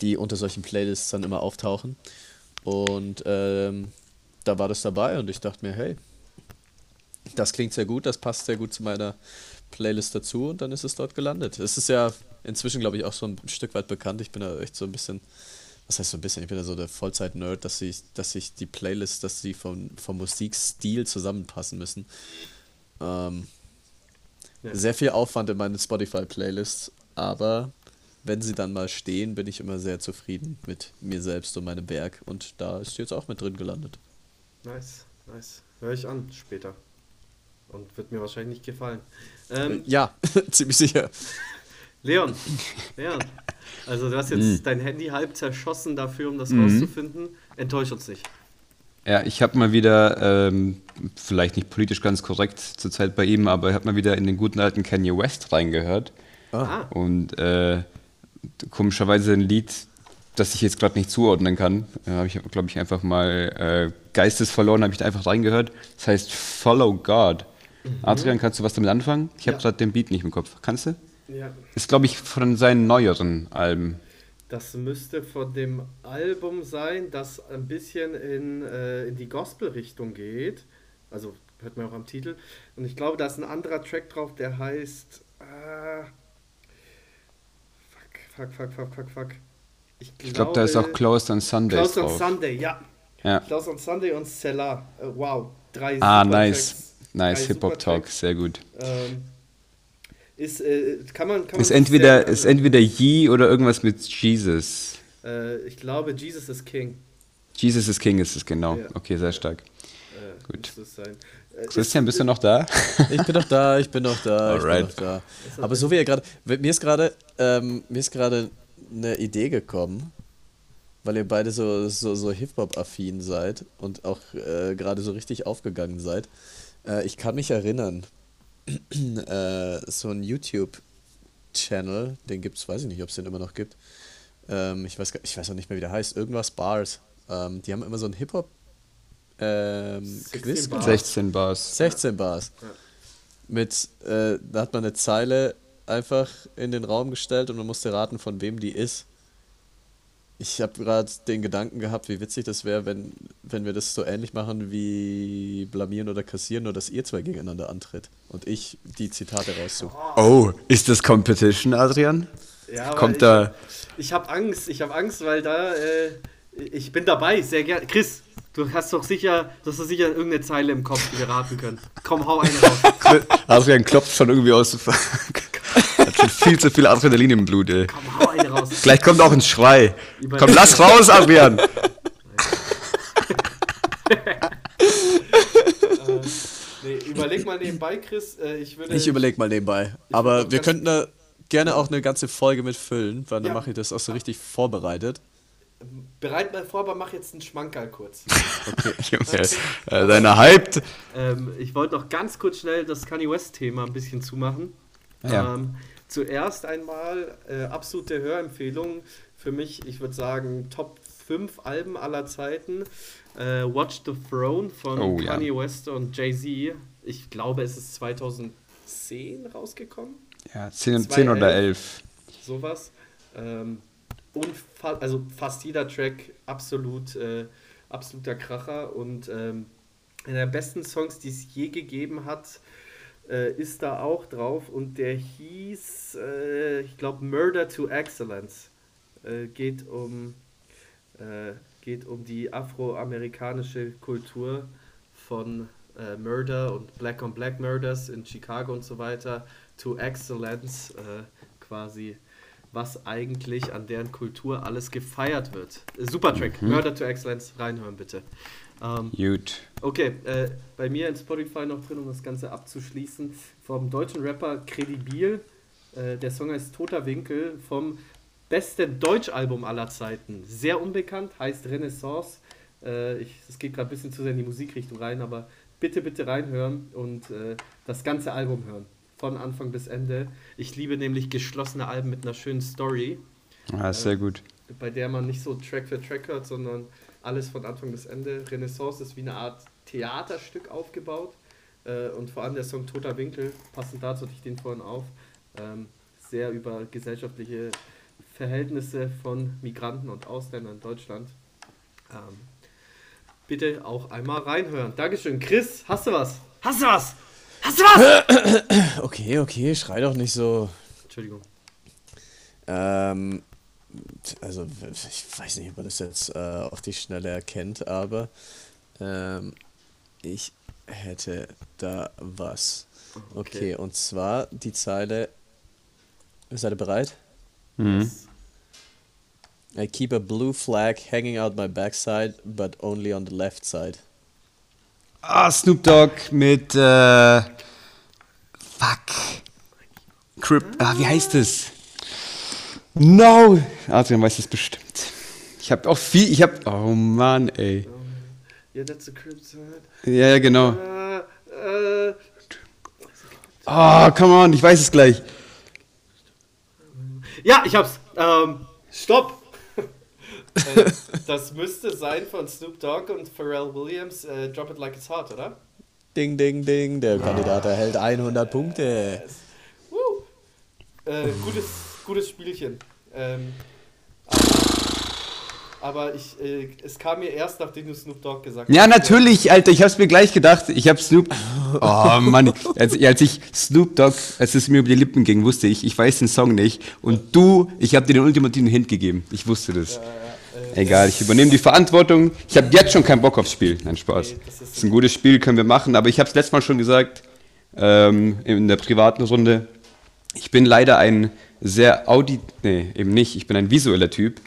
die unter solchen Playlists dann immer auftauchen. Und ähm, da war das dabei und ich dachte mir, hey, das klingt sehr gut, das passt sehr gut zu meiner Playlist dazu und dann ist es dort gelandet. Es ist ja inzwischen, glaube ich, auch so ein Stück weit bekannt. Ich bin da echt so ein bisschen, was heißt so ein bisschen, ich bin da so der Vollzeit-Nerd, dass ich, dass ich die Playlist, dass sie vom, vom Musikstil zusammenpassen müssen. Ähm, Ja. Sehr viel Aufwand in meinen Spotify-Playlists, aber wenn sie dann mal stehen, bin ich immer sehr zufrieden mit mir selbst und meinem Werk und da ist sie jetzt auch mit drin gelandet. Nice, nice. Hör ich an später. Und wird mir wahrscheinlich nicht gefallen. Ähm, Ja, [laughs] ziemlich sicher. Leon, [laughs] Leon, also du hast jetzt Mhm. dein Handy halb zerschossen dafür, um das Mhm. rauszufinden. Enttäusch uns nicht. Ja, ich habe mal wieder, ähm, vielleicht nicht politisch ganz korrekt zurzeit bei ihm, aber ich habe mal wieder in den guten alten Kanye West reingehört. Ah, Und äh, komischerweise ein Lied, das ich jetzt gerade nicht zuordnen kann, äh, habe ich, glaube ich, einfach mal äh, geistesverloren, habe ich da einfach reingehört. Das heißt Follow God. Adrian, kannst du was damit anfangen? Ich habe Ja. gerade den Beat nicht im Kopf. Kannst du? ja. Ist, glaube ich, von seinen neueren Alben. Das müsste von dem Album sein, das ein bisschen in, äh, in die Gospel-Richtung geht. Also hört man auch am Titel. Und ich glaube, da ist ein anderer Track drauf, der heißt. Äh, fuck, fuck, fuck, fuck, fuck, fuck. Ich glaube, Ich glaube, da ist auch Closed on Sundays Close on drauf. Sunday, ja. Ja. Close on Sunday und Cellar. Äh, wow. Drei Ah, nice. Tracks. Nice, Drei Hip-Hop-Talk, super sehr gut. Ähm, ist, äh, kann man, kann man Ist entweder, ist entweder Yee oder irgendwas mit Jesus. äh, ich glaube, Jesus is King. Jesus is King ist es, genau. Ja. Okay, sehr stark. Äh, Gut. Äh, Christian, bist du noch da? [laughs] Ich bin doch da, ich bin doch da, ich bin Alright. doch da. Aber so wie ihr gerade, mir ist gerade, ähm, mir ist gerade eine Idee gekommen, weil ihr beide so, so, so Hip-Hop-affin seid und auch äh, gerade so richtig aufgegangen seid. Äh, ich kann mich erinnern, [clears throat] äh, so ein YouTube-Channel, den gibt's, weiß ich nicht, ob es den immer noch gibt. Ähm, ich weiß, ich weiß auch nicht mehr, wie der heißt. Irgendwas Bars. Ähm, die haben immer so ein Hip-Hop ähm, 16 Quiz Bars. gemacht. 16 Bars. 16 Bars. Ja. Mit, äh, da hat man eine Zeile einfach in den Raum gestellt und man musste raten, von wem die ist. Ich habe gerade den Gedanken gehabt, wie witzig das wäre, wenn, wenn wir das so ähnlich machen wie blamieren oder kassieren, nur dass ihr zwei gegeneinander antritt und ich die Zitate raussuche. Oh, ist das Competition, Adrian? Ja, Kommt ich, da. Ich habe Angst, ich habe Angst, weil da, äh, ich bin dabei, sehr gerne. Chris, du hast doch sicher, du hast doch sicher irgendeine Zeile im Kopf, die wir raten können. Komm, hau eine raus. [laughs] Adrian klopft schon irgendwie aus. Hat schon viel zu viel Adrenalin im Blut, ey. Komm, hau eine raus. Gleich kommt auch ein Schrei. Über- Komm, lass raus, Adrian! Äh, nee, überleg mal nebenbei, Chris. Äh, ich würde. Ich überlege mal nebenbei. Aber wir könnten da gerne auch eine ganze Folge mitfüllen, weil dann Ja. mache ich das auch so richtig vorbereitet. Bereit mal vor, aber mach jetzt einen Schmankerl kurz. [laughs] Junge, äh, deiner hyped. Ähm, ich wollte noch ganz kurz schnell das Kanye West-Thema ein bisschen zumachen. Ja. Ähm, zuerst einmal äh, absolute Hörempfehlung für mich, ich würde sagen, Top 5 Alben aller Zeiten. Äh, Watch the Throne von Oh, ja. Kanye West und Jay-Z. Ich glaube, es ist 2010 rausgekommen. Ja, 10, Zwei 10 oder elf. 11. sowas. Ähm, und fa also fast jeder Track absolut, äh, absoluter Kracher und ähm, einer der besten Songs, die es je gegeben hat, äh, ist da auch drauf und der hieß, äh, ich glaube, Murder to Excellence. Äh, geht um äh, geht um die afroamerikanische Kultur von äh, Murder und Black on Black Murders in Chicago und so weiter to Excellence äh, quasi was eigentlich an deren Kultur alles gefeiert wird. Super Track, Murder to Excellence, reinhören bitte. Ähm, Gut. Okay, äh, bei mir in Spotify noch drin, um das Ganze abzuschließen, vom deutschen Rapper Credibil. Äh, der Song heißt Toter Winkel vom besten Deutschalbum aller Zeiten. Sehr unbekannt, heißt Renaissance. Äh, ich, das geht gerade ein bisschen zu sehr in die Musikrichtung rein, aber bitte, bitte reinhören und äh, das ganze Album hören. von Anfang bis Ende. Ich liebe nämlich geschlossene Alben mit einer schönen Story. Ah, sehr gut. Bei der man nicht so Track für Track hört, sondern alles von Anfang bis Ende. Renaissance ist wie eine Art Theaterstück aufgebaut. Äh, und vor allem der Song Toter Winkel, passend dazu hatte ich den vorhin auf, ähm, sehr über gesellschaftliche Verhältnisse von Migranten und Ausländern in Deutschland. Ähm, bitte auch einmal reinhören. Dankeschön. Chris, hast du was? Hast du was? Hast du was? [coughs] Okay, okay, schrei doch nicht so. Entschuldigung. Ähm, also, ich weiß nicht, ob man das jetzt äh, auf die Schnelle erkennt, aber ähm, ich hätte da was. Okay, und zwar die Zeile. Seid ihr bereit? Mhm. I keep a blue flag hanging out my backside, but only on the left side. Ah, Snoop Dogg mit äh, Fuck. Crip. Ah, wie heißt es? No! Adrian weiß es bestimmt. Ich habe auch viel. Ich habe. Oh Mann, ey. Ja, that's a side. Ja, ja, genau. Äh, äh, Oh, come on, ich weiß es gleich. ja, ich hab's. Ähm, stopp! das müsste sein von Snoop Dogg und Pharrell Williams, äh, Drop It Like It's Hot, oder? Ding, ding, ding, der Kandidat erhält 100 Punkte. Woo. Äh, gutes, gutes Spielchen. Ähm, aber, ich, äh, es kam mir erst, nachdem du Snoop Dogg gesagt Ja, hast. natürlich, Alter, ich hab's mir gleich gedacht. Ich hab Snoop. [laughs] Oh Mann, als, als ich Snoop Dogg, als es mir über die Lippen ging, wusste ich, ich weiß den Song nicht. Und du, ich hab dir den ultimativen Hint gegeben. Ich wusste das. Egal, ich übernehme die Verantwortung. Ich habe jetzt schon keinen Bock aufs Spiel. Nein, Spaß. Nee, das ist Das ist ein gutes Spiel, können wir machen. Aber ich habe es letztes Mal schon gesagt, ähm, in der privaten Runde. Ich bin leider ein sehr audi... Nee, eben nicht. Ich bin ein visueller Typ.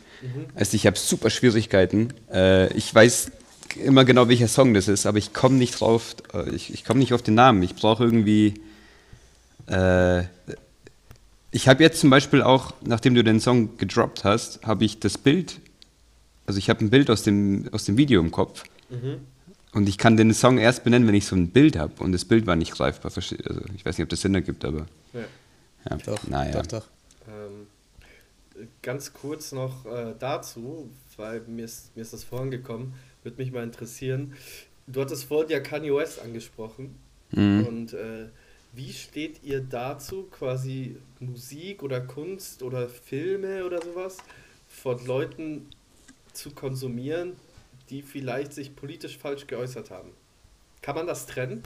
Also ich habe super Schwierigkeiten. Äh, ich weiß immer genau, welcher Song das ist, aber ich komme nicht drauf. äh, Ich, ich komme nicht auf den Namen. Ich brauche irgendwie... Äh, ich habe jetzt zum Beispiel auch, nachdem du den Song gedroppt hast, habe ich das Bild, also ich habe ein Bild aus dem, aus dem Video im Kopf und ich kann den Song erst benennen, wenn ich so ein Bild habe und das Bild war nicht greifbar. Also ich weiß nicht, ob das Sinn ergibt, aber Ja. ja. Doch, naja. doch, doch. Ganz kurz noch äh, dazu, weil mir ist, mir ist das vorhin gekommen, würde mich mal interessieren. Du hattest vorhin ja Kanye West angesprochen. Mhm. Und äh, wie steht ihr dazu, quasi Musik oder Kunst oder Filme oder sowas von Leuten zu konsumieren, die vielleicht sich politisch falsch geäußert haben? Kann man das trennen?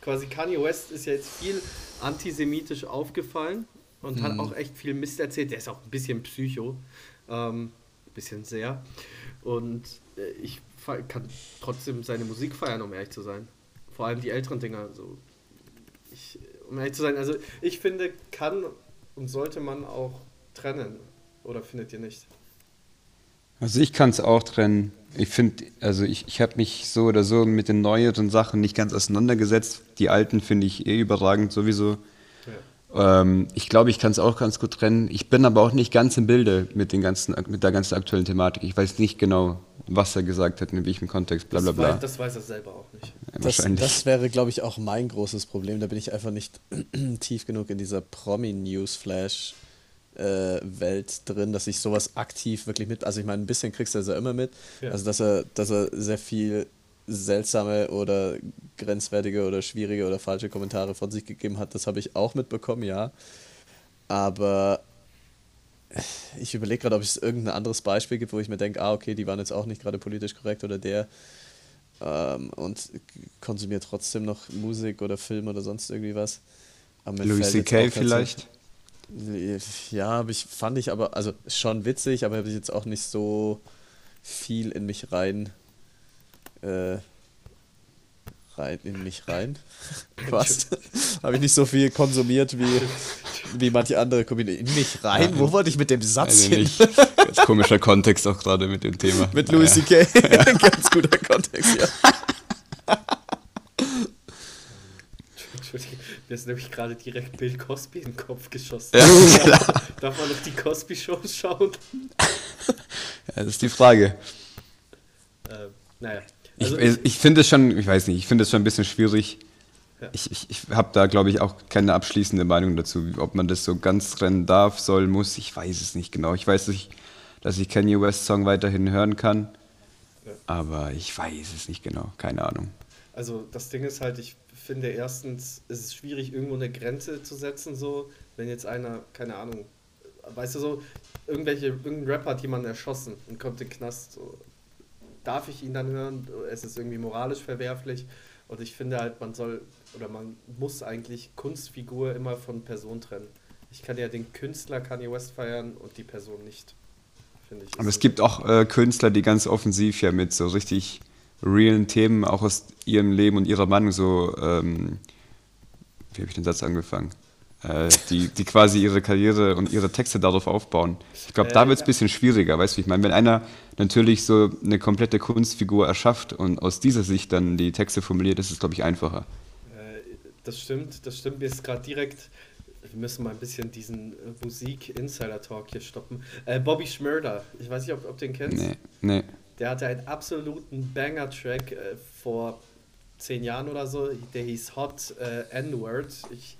Quasi Kanye West ist ja jetzt viel antisemitisch aufgefallen und hat auch echt viel Mist erzählt. Der ist auch ein bisschen Psycho. Ähm, ein bisschen sehr. Und äh, ich kann trotzdem seine Musik feiern, um ehrlich zu sein. Vor allem die älteren Dinger. So. Ich, um ehrlich zu sein, also ich finde, kann und sollte man auch trennen. Oder findet ihr nicht? Also ich kann es auch trennen. Ich finde, also ich, ich habe mich so oder so mit den neueren Sachen nicht ganz auseinandergesetzt. Die alten finde ich eh überragend sowieso. Ja. Ähm, ich glaube, ich kann es auch ganz gut trennen. Ich bin aber auch nicht ganz im Bilde mit, den ganzen, mit der ganzen aktuellen Thematik. Ich weiß nicht genau, was er gesagt hat, in welchem Kontext, bla bla Das, bla. weiß, das weiß er selber auch nicht. Das, Wahrscheinlich. das wäre, glaube ich, auch mein großes Problem. Da bin ich einfach nicht [clears throat] tief genug in dieser Promi-Newsflash. äh, Welt drin, dass ich sowas aktiv wirklich mit, also ich meine, ein bisschen kriegst du das ja immer mit, Ja. also dass er, dass er sehr viel seltsame oder grenzwertige oder schwierige oder falsche Kommentare von sich gegeben hat, das habe ich auch mitbekommen, ja. Aber ich überlege gerade, ob es irgendein anderes Beispiel gibt, wo ich mir denke, ah, okay, die waren jetzt auch nicht gerade politisch korrekt oder der ähm, und konsumiert trotzdem noch Musik oder Film oder sonst irgendwie was. Louis C.K. vielleicht? Ja, ich, fand ich aber, also schon witzig, aber habe ich jetzt auch nicht so viel in mich rein, äh, rein, in mich rein. [laughs] Was? habe ich nicht so viel konsumiert wie, wie manche andere Community. In mich rein? Wo wollte ich mit dem Satz hin? Ganz komischer Kontext auch gerade mit dem Thema. Mit Louis Naja. C.K. [laughs] [laughs] Ganz guter Kontext, ja. Entschuldigung, mir ist nämlich gerade direkt Bill Cosby in den Kopf geschossen. Ja, darf, darf man noch die Cosby-Show schauen? Ja, das ist die Frage. Ähm, naja. Ich, Also ich, ich finde es schon, ich weiß nicht, ich finde es schon ein bisschen schwierig. Ich, ich, ich habe da, glaube ich, auch keine abschließende Meinung dazu, ob man das so ganz trennen darf, soll, muss. Ich weiß es nicht genau. Ich weiß, dass ich, dass ich Kanye West Song weiterhin hören kann, Ja. aber ich weiß es nicht genau. Keine Ahnung. Also das Ding ist halt, ich finde erstens, ist es schwierig, irgendwo eine Grenze zu setzen, so, wenn jetzt einer, keine Ahnung, weißt du so, irgendwelche, irgendein Rapper hat jemanden erschossen und kommt in den Knast, so, darf ich ihn dann hören? Es ist irgendwie moralisch verwerflich und ich finde halt, man soll, oder man muss eigentlich Kunstfigur immer von Person trennen. Ich kann ja den Künstler Kanye West feiern und die Person nicht, finde ich. Aber es gibt auch äh, Künstler, die ganz offensiv ja mit so richtig realen Themen auch aus ihrem Leben und ihrer Meinung so, ähm, wie habe ich den Satz angefangen? Äh, die, die quasi ihre Karriere und ihre Texte darauf aufbauen. Ich glaube, da wird es ein bisschen schwieriger, weißt du, ich meine? Wenn einer natürlich so eine komplette Kunstfigur erschafft und aus dieser Sicht dann die Texte formuliert, ist es, glaube ich, einfacher. Äh, Das stimmt, das stimmt. Mir ist gerade direkt. Wir müssen mal ein bisschen diesen äh, Musik-Insider-Talk hier stoppen. Äh, Bobby Schmörder, ich weiß nicht, ob, ob du den kennst. Nee, nee. Der hatte einen absoluten Banger-Track äh, vor zehn Jahren oder so. Der hieß Hot äh, N-Word. Ich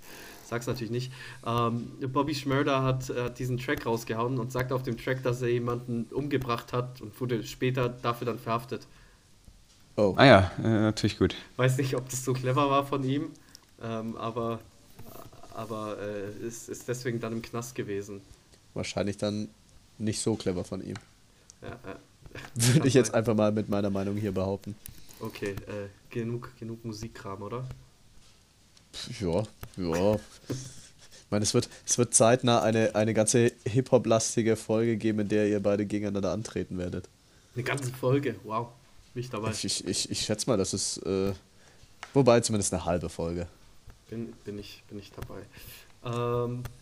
sag's natürlich nicht. Ähm, Bobby Schmörder hat, äh, hat diesen Track rausgehauen und sagt auf dem Track, dass er jemanden umgebracht hat und wurde später dafür dann verhaftet. Oh. Ah ja, äh, natürlich gut. Weiß nicht, ob das so clever war von ihm, ähm, aber, aber äh, ist, ist deswegen dann im Knast gewesen. Wahrscheinlich dann nicht so clever von ihm. Ja, ja. Würde ich jetzt einfach mal mit meiner Meinung hier behaupten. Okay, äh, genug, genug Musikkram, oder? Ja, ja. Ich meine, es wird, es wird zeitnah eine, eine ganze Hip-Hop-lastige Folge geben, in der ihr beide gegeneinander antreten werdet. Eine ganze Folge, wow. Bin ich dabei. Ich, ich, ich, ich schätze mal, das ist, äh, wobei zumindest eine halbe Folge. Bin, bin, ich, bin ich dabei. Ähm, äh,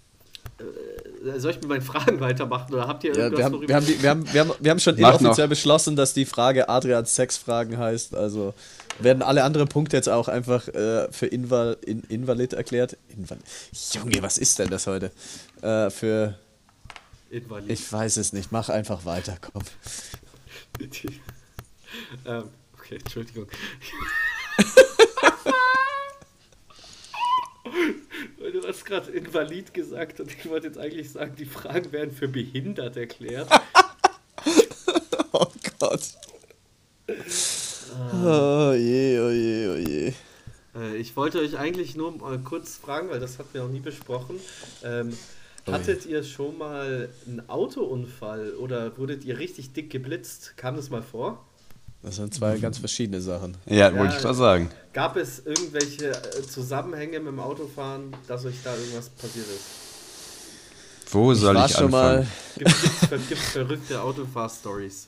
soll ich mit meinen Fragen [laughs] weitermachen oder habt ihr Ja, irgendwas wir, haben, worüber- wir, haben die, wir, haben, wir, haben, wir haben schon Mach inoffiziell noch. beschlossen, dass die Frage Adrians Sexfragen heißt. Also werden alle anderen Punkte jetzt auch einfach äh, für Inval in, Invalid erklärt. Inval Junge, was ist denn das heute? Äh, für, Invalid. ich weiß es nicht, mach einfach weiter, komm. [laughs] ähm, okay, Entschuldigung. [laughs] Weil Du hast gerade Invalid gesagt und ich wollte jetzt eigentlich sagen, die Fragen werden für behindert erklärt. [laughs] Oh Gott. Oh je, oh je, oh je. Äh, ich wollte euch eigentlich nur mal kurz fragen, weil das hatten wir noch nie besprochen. Ähm, Oh hattet ihr schon mal einen Autounfall oder wurdet ihr richtig dick geblitzt? Kam das mal vor? Das sind zwei ganz verschiedene Sachen. Ja, Ja, wollte ich mal sagen. Gab es irgendwelche äh, Zusammenhänge mit dem Autofahren, dass euch da irgendwas passiert ist? Wo soll war ich schon mal, anfangen? Gibt es gibt's verrückte Autofahr-Stories?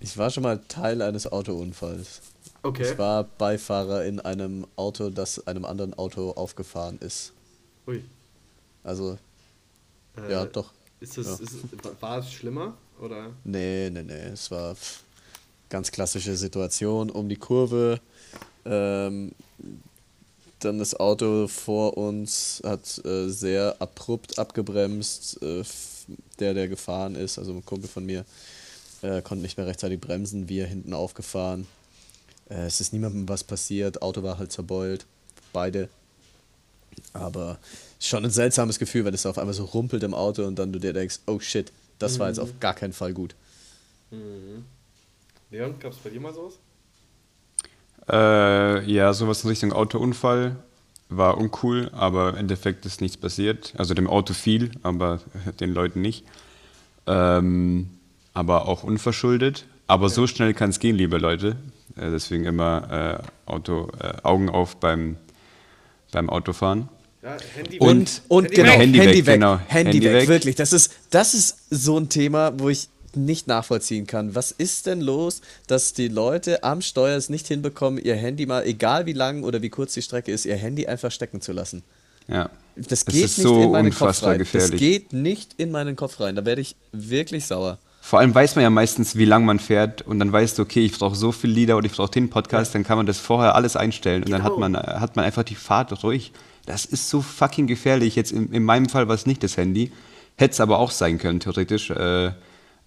ich war schon mal Teil eines Autounfalls. Okay. Ich war Beifahrer in einem Auto, das einem anderen Auto aufgefahren ist. Ui. Also, Äh, ja, doch. Ist es, Ja. ist war es schlimmer? Oder? Nee, nee, nee. Es war pff, ganz klassische Situation um die Kurve. Ähm, dann das Auto vor uns hat äh, sehr abrupt abgebremst. Äh, der, der gefahren ist, also ein Kumpel von mir, äh, konnte nicht mehr rechtzeitig bremsen. Wir hinten aufgefahren. Äh, es ist niemandem was passiert. Auto war halt zerbeult. Beide. Aber schon ein seltsames Gefühl, wenn es auf einmal so rumpelt im Auto und dann du dir denkst, oh shit, das war jetzt auf gar keinen Fall gut. Mhm. Leon, gab es bei dir mal sowas? Äh, ja, sowas in Richtung Autounfall war uncool, aber im Endeffekt ist nichts passiert. Also dem Auto viel, aber [laughs] den Leuten nicht. Ähm, aber auch unverschuldet. Aber so schnell kann es gehen, liebe Leute. Äh, deswegen immer äh, Auto, äh, Augen auf beim, beim Autofahren. Ja, Handy Und- Und Handy genau, weg. Handy, Handy weg, weg, genau. Handy, Handy weg, weg. wirklich. Das ist, das ist so ein Thema, wo ich nicht nachvollziehen kann. Was ist denn los, dass die Leute am Steuer es nicht hinbekommen, ihr Handy mal, egal wie lang oder wie kurz die Strecke ist, ihr Handy einfach stecken zu lassen? Ja. Das Das geht ist nicht so in meinen Kopf unfassbar rein. Das gefährlich. geht nicht in meinen Kopf rein. Da werde ich wirklich sauer. Vor allem weiß man ja meistens, wie lang man fährt und dann weißt du, okay, ich brauche so viel Lieder oder ich brauche den Podcast, dann kann man das vorher alles einstellen und dann hat Genau. man, hat man einfach die Fahrt ruhig. Das ist so fucking gefährlich. Jetzt in, in meinem Fall war es nicht das Handy, hätte es aber auch sein können, theoretisch. Äh,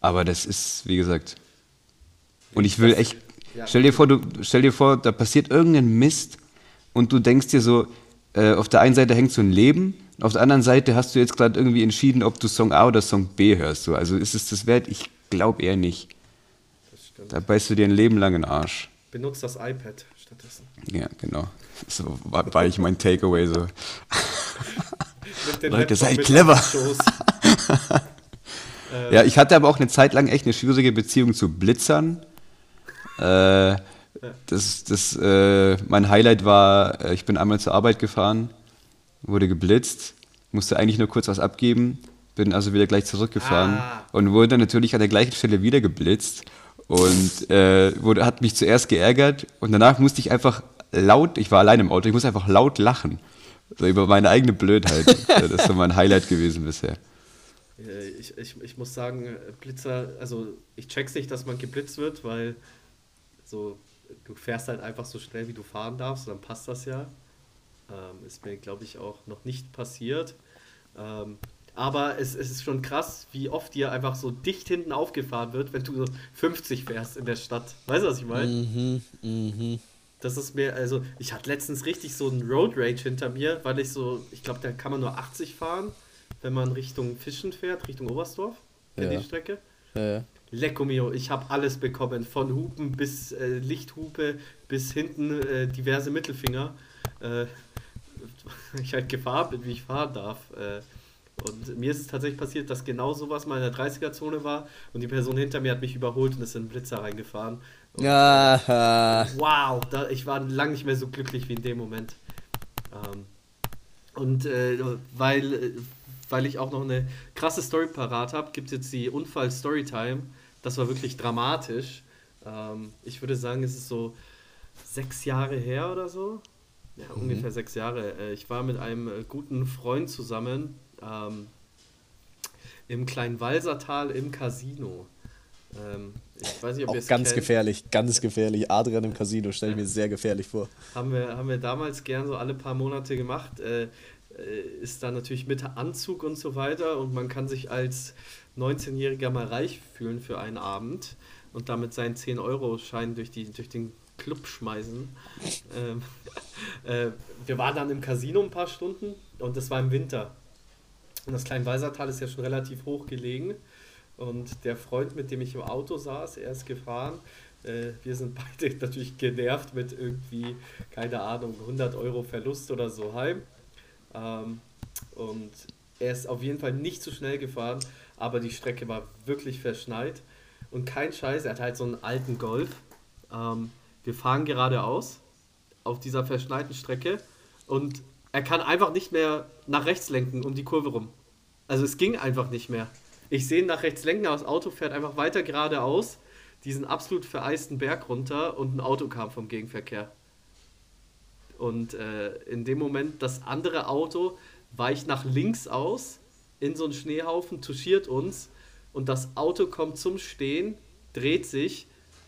aber das ist, wie gesagt. Und ich will echt, stell dir vor, du, stell dir vor, da passiert irgendein Mist und du denkst dir so, äh, auf der einen Seite hängt so ein Leben, auf der anderen Seite hast du jetzt gerade irgendwie entschieden, ob du Song A oder Song B hörst. So. Also ist es das wert? Ich glaube eher nicht. Da beißt du dir ein Leben lang in den Arsch. Benutzt das iPad stattdessen. Ja, genau. So war, war ich mein Takeaway so. [laughs] Leute, seid clever. [laughs] Äh, Ja, ich hatte aber auch eine Zeit lang echt eine schwierige Beziehung zu Blitzern. Äh, das, das, äh, mein Highlight war, äh, ich bin einmal zur Arbeit gefahren, wurde geblitzt, musste eigentlich nur kurz was abgeben, bin also wieder gleich zurückgefahren Ah. und wurde natürlich an der gleichen Stelle wieder geblitzt und äh, wurde, hat mich zuerst geärgert und danach musste ich einfach laut, ich war allein im Auto, ich musste einfach laut lachen. So über meine eigene Blödheit. [laughs] das ist so mein Highlight gewesen bisher. Äh, Ich, ich, ich muss sagen, Blitzer, also ich check's nicht, dass man geblitzt wird, weil so, du fährst halt einfach so schnell, wie du fahren darfst, und dann passt das ja. Ähm, ist mir, glaube ich, auch noch nicht passiert. Ähm, aber es, es ist schon krass, wie oft dir einfach so dicht hinten aufgefahren wird, wenn du so 50 fährst in der Stadt. Weißt du, was ich meine? Mhm, mhm. Das ist mir, also ich hatte letztens richtig so einen Road Rage hinter mir, weil ich so, ich glaube, da kann man nur 80 fahren, wenn man Richtung Fischen fährt, Richtung Oberstdorf, in Ja. die Strecke. Ja. Lecco mio, ich habe alles bekommen, von Hupen bis äh, Lichthupe bis hinten äh, diverse Mittelfinger. Äh, [laughs] ich halt gefahren bin, wie ich fahren darf. Äh, und mir ist es tatsächlich passiert, dass genau sowas mal in der 30er-Zone war und die Person hinter mir hat mich überholt und ist in den Blitzer reingefahren. Und, Ja, Wow, da, ich war lange nicht mehr so glücklich wie in dem Moment. Ähm, und äh, weil, äh, weil ich auch noch eine krasse Story parat habe, gibt es jetzt die Unfall-Storytime. Das war wirklich dramatisch. Ähm, ich würde sagen, es ist so sechs Jahre her oder so. Ja, ungefähr sechs Jahre. Äh, ich war mit einem äh, guten Freund zusammen ähm, im kleinen Walsertal im Casino. Ähm, ich weiß nicht, ob auch ganz kennt. gefährlich, ganz gefährlich. Adrian im Casino stelle ich mir sehr gefährlich vor. Haben wir, haben wir damals gern so alle paar Monate gemacht. Äh, ist da natürlich mit Anzug und so weiter und man kann sich als 19-Jähriger mal reich fühlen für einen Abend und damit seinen 10-Euro-Schein durch, durch den Club schmeißen. Ähm, [laughs] äh, wir waren dann im Casino ein paar Stunden und das war im Winter. Und das Kleinwalsertal ist ja schon relativ hoch gelegen. Und der Freund, mit dem ich im Auto saß, er ist gefahren. Äh, wir sind [laughs] beide natürlich genervt mit irgendwie, keine Ahnung, 100 Euro Verlust oder so heim. Ähm, und er ist auf jeden Fall nicht zu schnell gefahren, aber die Strecke war wirklich verschneit. Und kein Scheiß, er hat halt so einen alten Golf. Ähm, wir fahren geradeaus auf dieser verschneiten Strecke und er kann einfach nicht mehr nach rechts lenken um die Kurve rum. Also es ging einfach nicht mehr. Ich sehe ihn nach rechts lenken, aber das Auto fährt einfach weiter geradeaus, diesen absolut vereisten Berg runter und ein Auto kam vom Gegenverkehr. Und äh, in dem Moment, das andere Auto weicht nach links aus in so einen Schneehaufen, touchiert uns und das Auto kommt zum Stehen, dreht sich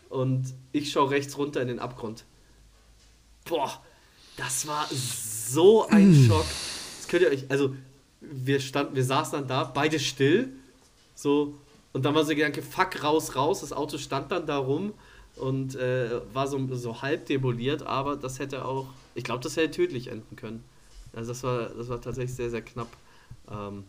und ich schaue rechts runter in den Abgrund. Boah, das war so ein Schock. Das könnt ihr euch, also wir standen, wir saßen dann da, beide still, so und dann war so der Gedanke, fuck, raus, raus. Das Auto stand dann da rum und äh, war so, so halb demoliert, aber das hätte auch, ich glaube, das hätte tödlich enden können. Also das war, das war tatsächlich sehr, sehr knapp. Ähm,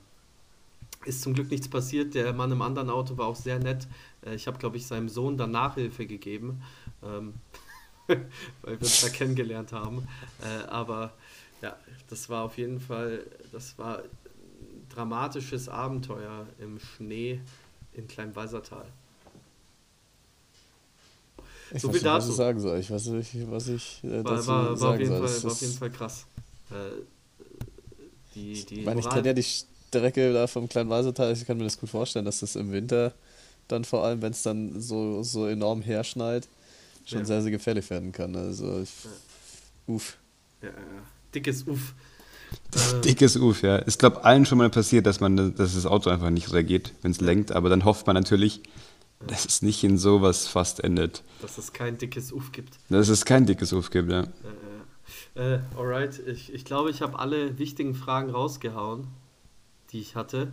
ist zum Glück nichts passiert. Der Mann im anderen Auto war auch sehr nett. Äh, ich habe, glaube ich, seinem Sohn dann Nachhilfe gegeben, ähm, [laughs] weil wir uns da kennengelernt haben. Äh, aber ja, das war auf jeden Fall, das war ein dramatisches Abenteuer im Schnee in Kleinwalsertal. Ich So weiß viel nicht, was dazu. ich sagen soll. Ich weiß nicht, was ich äh, War, dazu war, war, auf sagen jeden soll. Fall, Das war auf ist- jeden Fall krass. Äh, die, die Ich meine, ich kenne ja die Strecke da vom kleinen Walsertal. Ich kann mir das gut vorstellen, dass das im Winter dann vor allem, wenn es dann so, so enorm herschneit, schon Ja. sehr, sehr gefährlich werden kann. Also, ich, uff. Ja, ja, ja. Dickes Uff. [laughs] Äh, Dickes Uf, ja. Ich glaube, allen schon mal passiert, dass man dass das Auto einfach nicht reagiert, wenn es lenkt, aber dann hofft man natürlich, dass es nicht in sowas fast endet. dass es kein dickes Uff gibt. Dass es kein dickes Uf gibt, ja. Äh, äh, alright, ich, ich glaube, ich habe alle wichtigen Fragen rausgehauen, die ich hatte.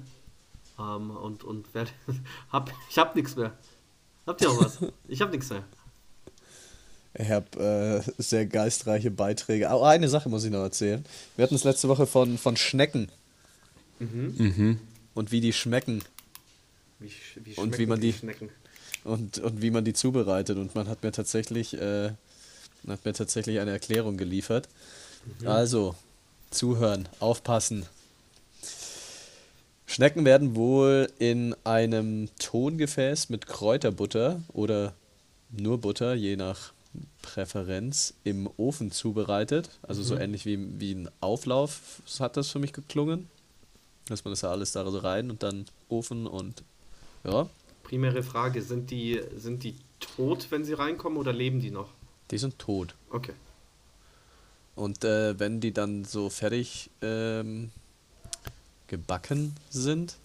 Ähm, und und werd, [laughs] hab, ich habe nichts mehr. Habt ihr auch was? Ich habe nichts mehr. Ich habe äh, sehr geistreiche Beiträge. Aber eine Sache muss ich noch erzählen. Wir hatten es letzte Woche von, von Schnecken. Mhm. Und wie die schmecken. Wie, wie Und wie man die- Schnecken? Und, und wie man die zubereitet. Und man hat mir tatsächlich, äh, hat mir tatsächlich eine Erklärung geliefert. Also, zuhören, aufpassen. Schnecken werden wohl in einem Tongefäß mit Kräuterbutter oder nur Butter, je nach Präferenz, im Ofen zubereitet. Also so ähnlich wie, wie ein Auflauf hat das für mich geklungen. Dass man das ja alles da so rein und dann Ofen und ja, Primäre Frage, sind die, sind die tot, wenn sie reinkommen oder leben die noch? die sind tot. Okay. Und äh, wenn die dann so fertig ähm, gebacken sind,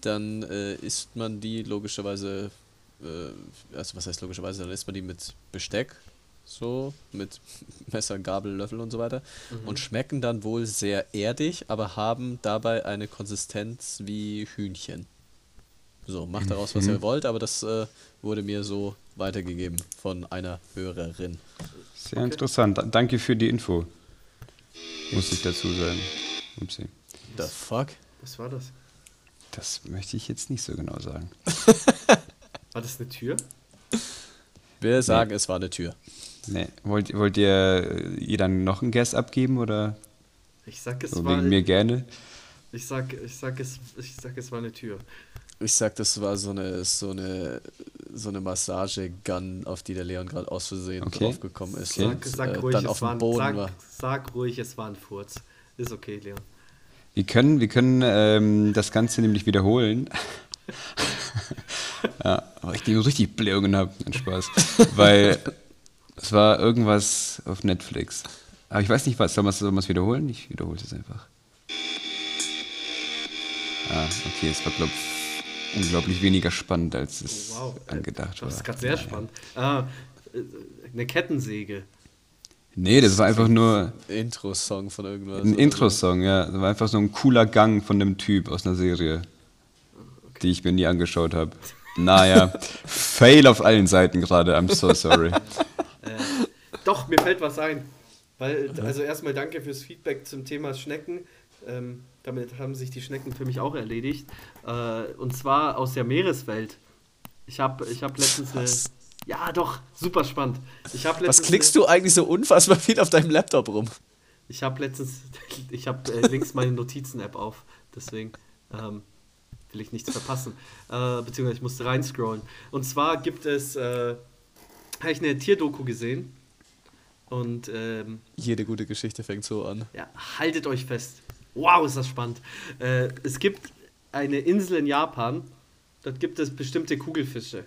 dann äh, isst man die logischerweise, äh, also was heißt logischerweise, dann isst man die mit Besteck, so, mit [laughs] Messer, Gabel, Löffel und so weiter. Und schmecken dann wohl sehr erdig, aber haben dabei eine Konsistenz wie Hühnchen. So, macht daraus, was ihr wollt, aber das äh, wurde mir so weitergegeben von einer Hörerin. Sehr interessant. Da- Danke für die Info. Muss ich dazu sagen. Upsi. The fuck? Was war das? Das möchte ich jetzt nicht so genau sagen. [laughs] War das eine Tür? Wir sagen, es war eine Tür. Nee. Wollt, wollt ihr äh, ihr dann noch einen Guess abgeben oder Ich sag, es so war. wegen mir gerne? Ich sag, ich sag, es, ich sag, es war eine Tür. Ich sag, das war so eine, so eine, so eine Massagegun, auf die der Leon gerade aus Versehen Okay. draufgekommen ist. Okay. Und, Sag, sag äh, ruhig, dann es auf war dem ein, Boden sag, war. sag ruhig, es war ein Furz. Ist okay, Leon. Wir können, wir können ähm, das Ganze nämlich wiederholen. [laughs] ja, aber ich den richtig Blähungen habe. Nein, Spaß. [laughs] Weil es war irgendwas auf Netflix. Aber ich weiß nicht was. Soll man es wiederholen? Ich wiederhole es einfach. Ah, okay, es war, glaube ich, unglaublich weniger spannend, als es Wow. äh, angedacht war. Das ist gerade sehr spannend. Ah, äh, eine Kettensäge. Nee, das war einfach nur Intro-Song von irgendwas. ein Intro-Song, ja. Das war einfach so ein cooler Gang von einem Typ aus einer Serie, die ich mir nie angeschaut habe. Naja, [laughs] Fail auf allen Seiten gerade, I'm so sorry. [laughs] Doch, mir fällt was ein. Weil, also erstmal danke fürs Feedback zum Thema Schnecken. Ähm, damit haben sich die Schnecken für mich auch erledigt. Äh, und zwar aus der Meereswelt. Ich habe ich hab letztens eine. Ja, doch, super spannend. Ich hab Was klickst du eigentlich so unfassbar viel auf deinem Laptop rum? Ich habe letztens, [laughs] ich habe äh, links meine Notizen-App auf, deswegen ähm, will ich nichts verpassen. Äh, beziehungsweise ich musste reinscrollen. Und zwar gibt es, äh, habe ich eine Tierdoku gesehen und ähm, Jede gute Geschichte fängt so an. ja, haltet euch fest. Wow, ist das spannend. Äh, es gibt eine Insel in Japan, dort gibt es bestimmte Kugelfische.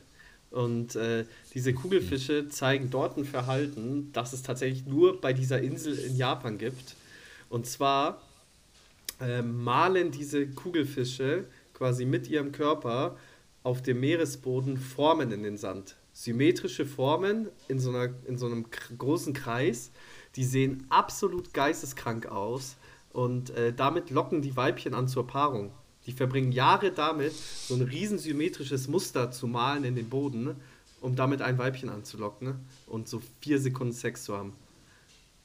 Und äh, diese Kugelfische zeigen dort ein Verhalten, das es tatsächlich nur bei dieser Insel in Japan gibt. Und zwar äh, malen diese Kugelfische quasi mit ihrem Körper auf dem Meeresboden Formen in den Sand. Symmetrische Formen in so, einer, in so einem großen Kreis. Die sehen absolut geisteskrank aus und äh, damit locken die Weibchen an zur Paarung. Die verbringen Jahre damit, so ein riesen symmetrisches Muster zu malen in den Boden, um damit ein Weibchen anzulocken und so vier Sekunden Sex zu haben.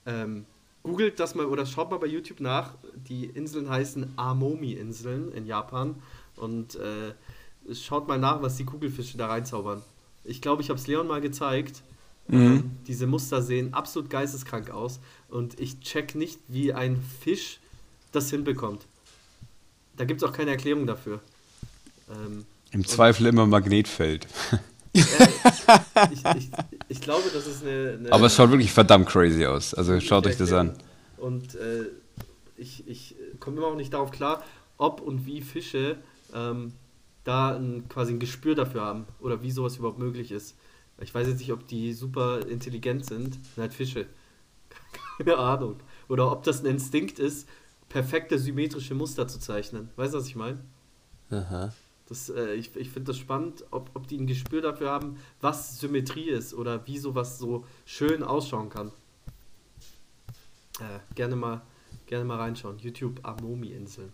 Ähm, googelt das mal oder schaut mal bei YouTube nach. Die Inseln heißen Amomi-Inseln in Japan. Und äh, schaut mal nach, was die Kugelfische da reinzaubern. Ich glaube, ich habe es Leon mal gezeigt. Ähm, diese Muster sehen absolut geisteskrank aus. Und ich check nicht, wie ein Fisch das hinbekommt. Da gibt es auch keine Erklärung dafür. Ähm, Im Zweifel immer Magnetfeld. ich, ich, ich glaube, das ist eine. eine Aber es schaut wirklich verdammt crazy aus. Also schaut euch das an. Und äh, ich, ich komme immer noch nicht darauf klar, ob und wie Fische ähm, da ein, quasi ein Gespür dafür haben oder wie sowas überhaupt möglich ist. Ich weiß jetzt nicht, ob die super intelligent sind. Sind halt Fische. [laughs] Keine Ahnung. Oder ob das ein Instinkt ist, perfekte symmetrische Muster zu zeichnen. Weißt du, was ich meine? Aha. Das, äh, ich ich finde das spannend, ob, ob die ein Gespür dafür haben, was Symmetrie ist oder wie sowas so schön ausschauen kann. Äh, gerne, mal, gerne mal reinschauen. YouTube Amomi-Inseln.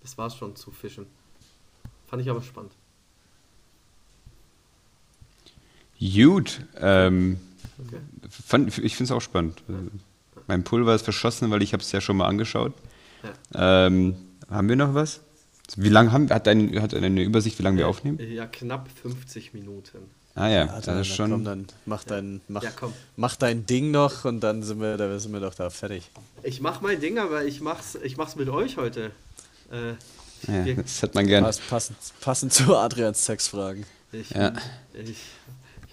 Das war's schon zu Fischen. Fand ich aber spannend. Gut, ähm, fand, ich finde es auch spannend. Mein Pulver ist verschossen, weil ich habe es ja schon mal angeschaut. Ähm, haben wir noch was? Wie lange haben hat ein, hat eine Übersicht, wie lange wir aufnehmen? Ja, knapp 50 Minuten. Ah ja, Ja, das dann, ist schon. Komm, dann mach dein, mach, Ja, komm. mach dein Ding noch und dann sind wir, da sind wir doch da fertig. Ich mach mein Ding, aber ich mach's, ich mach's mit euch heute. Äh, ja, wir- das hat man gern. Pass, passend, passend zu Adrians Sexfragen. Ich, Ja. ich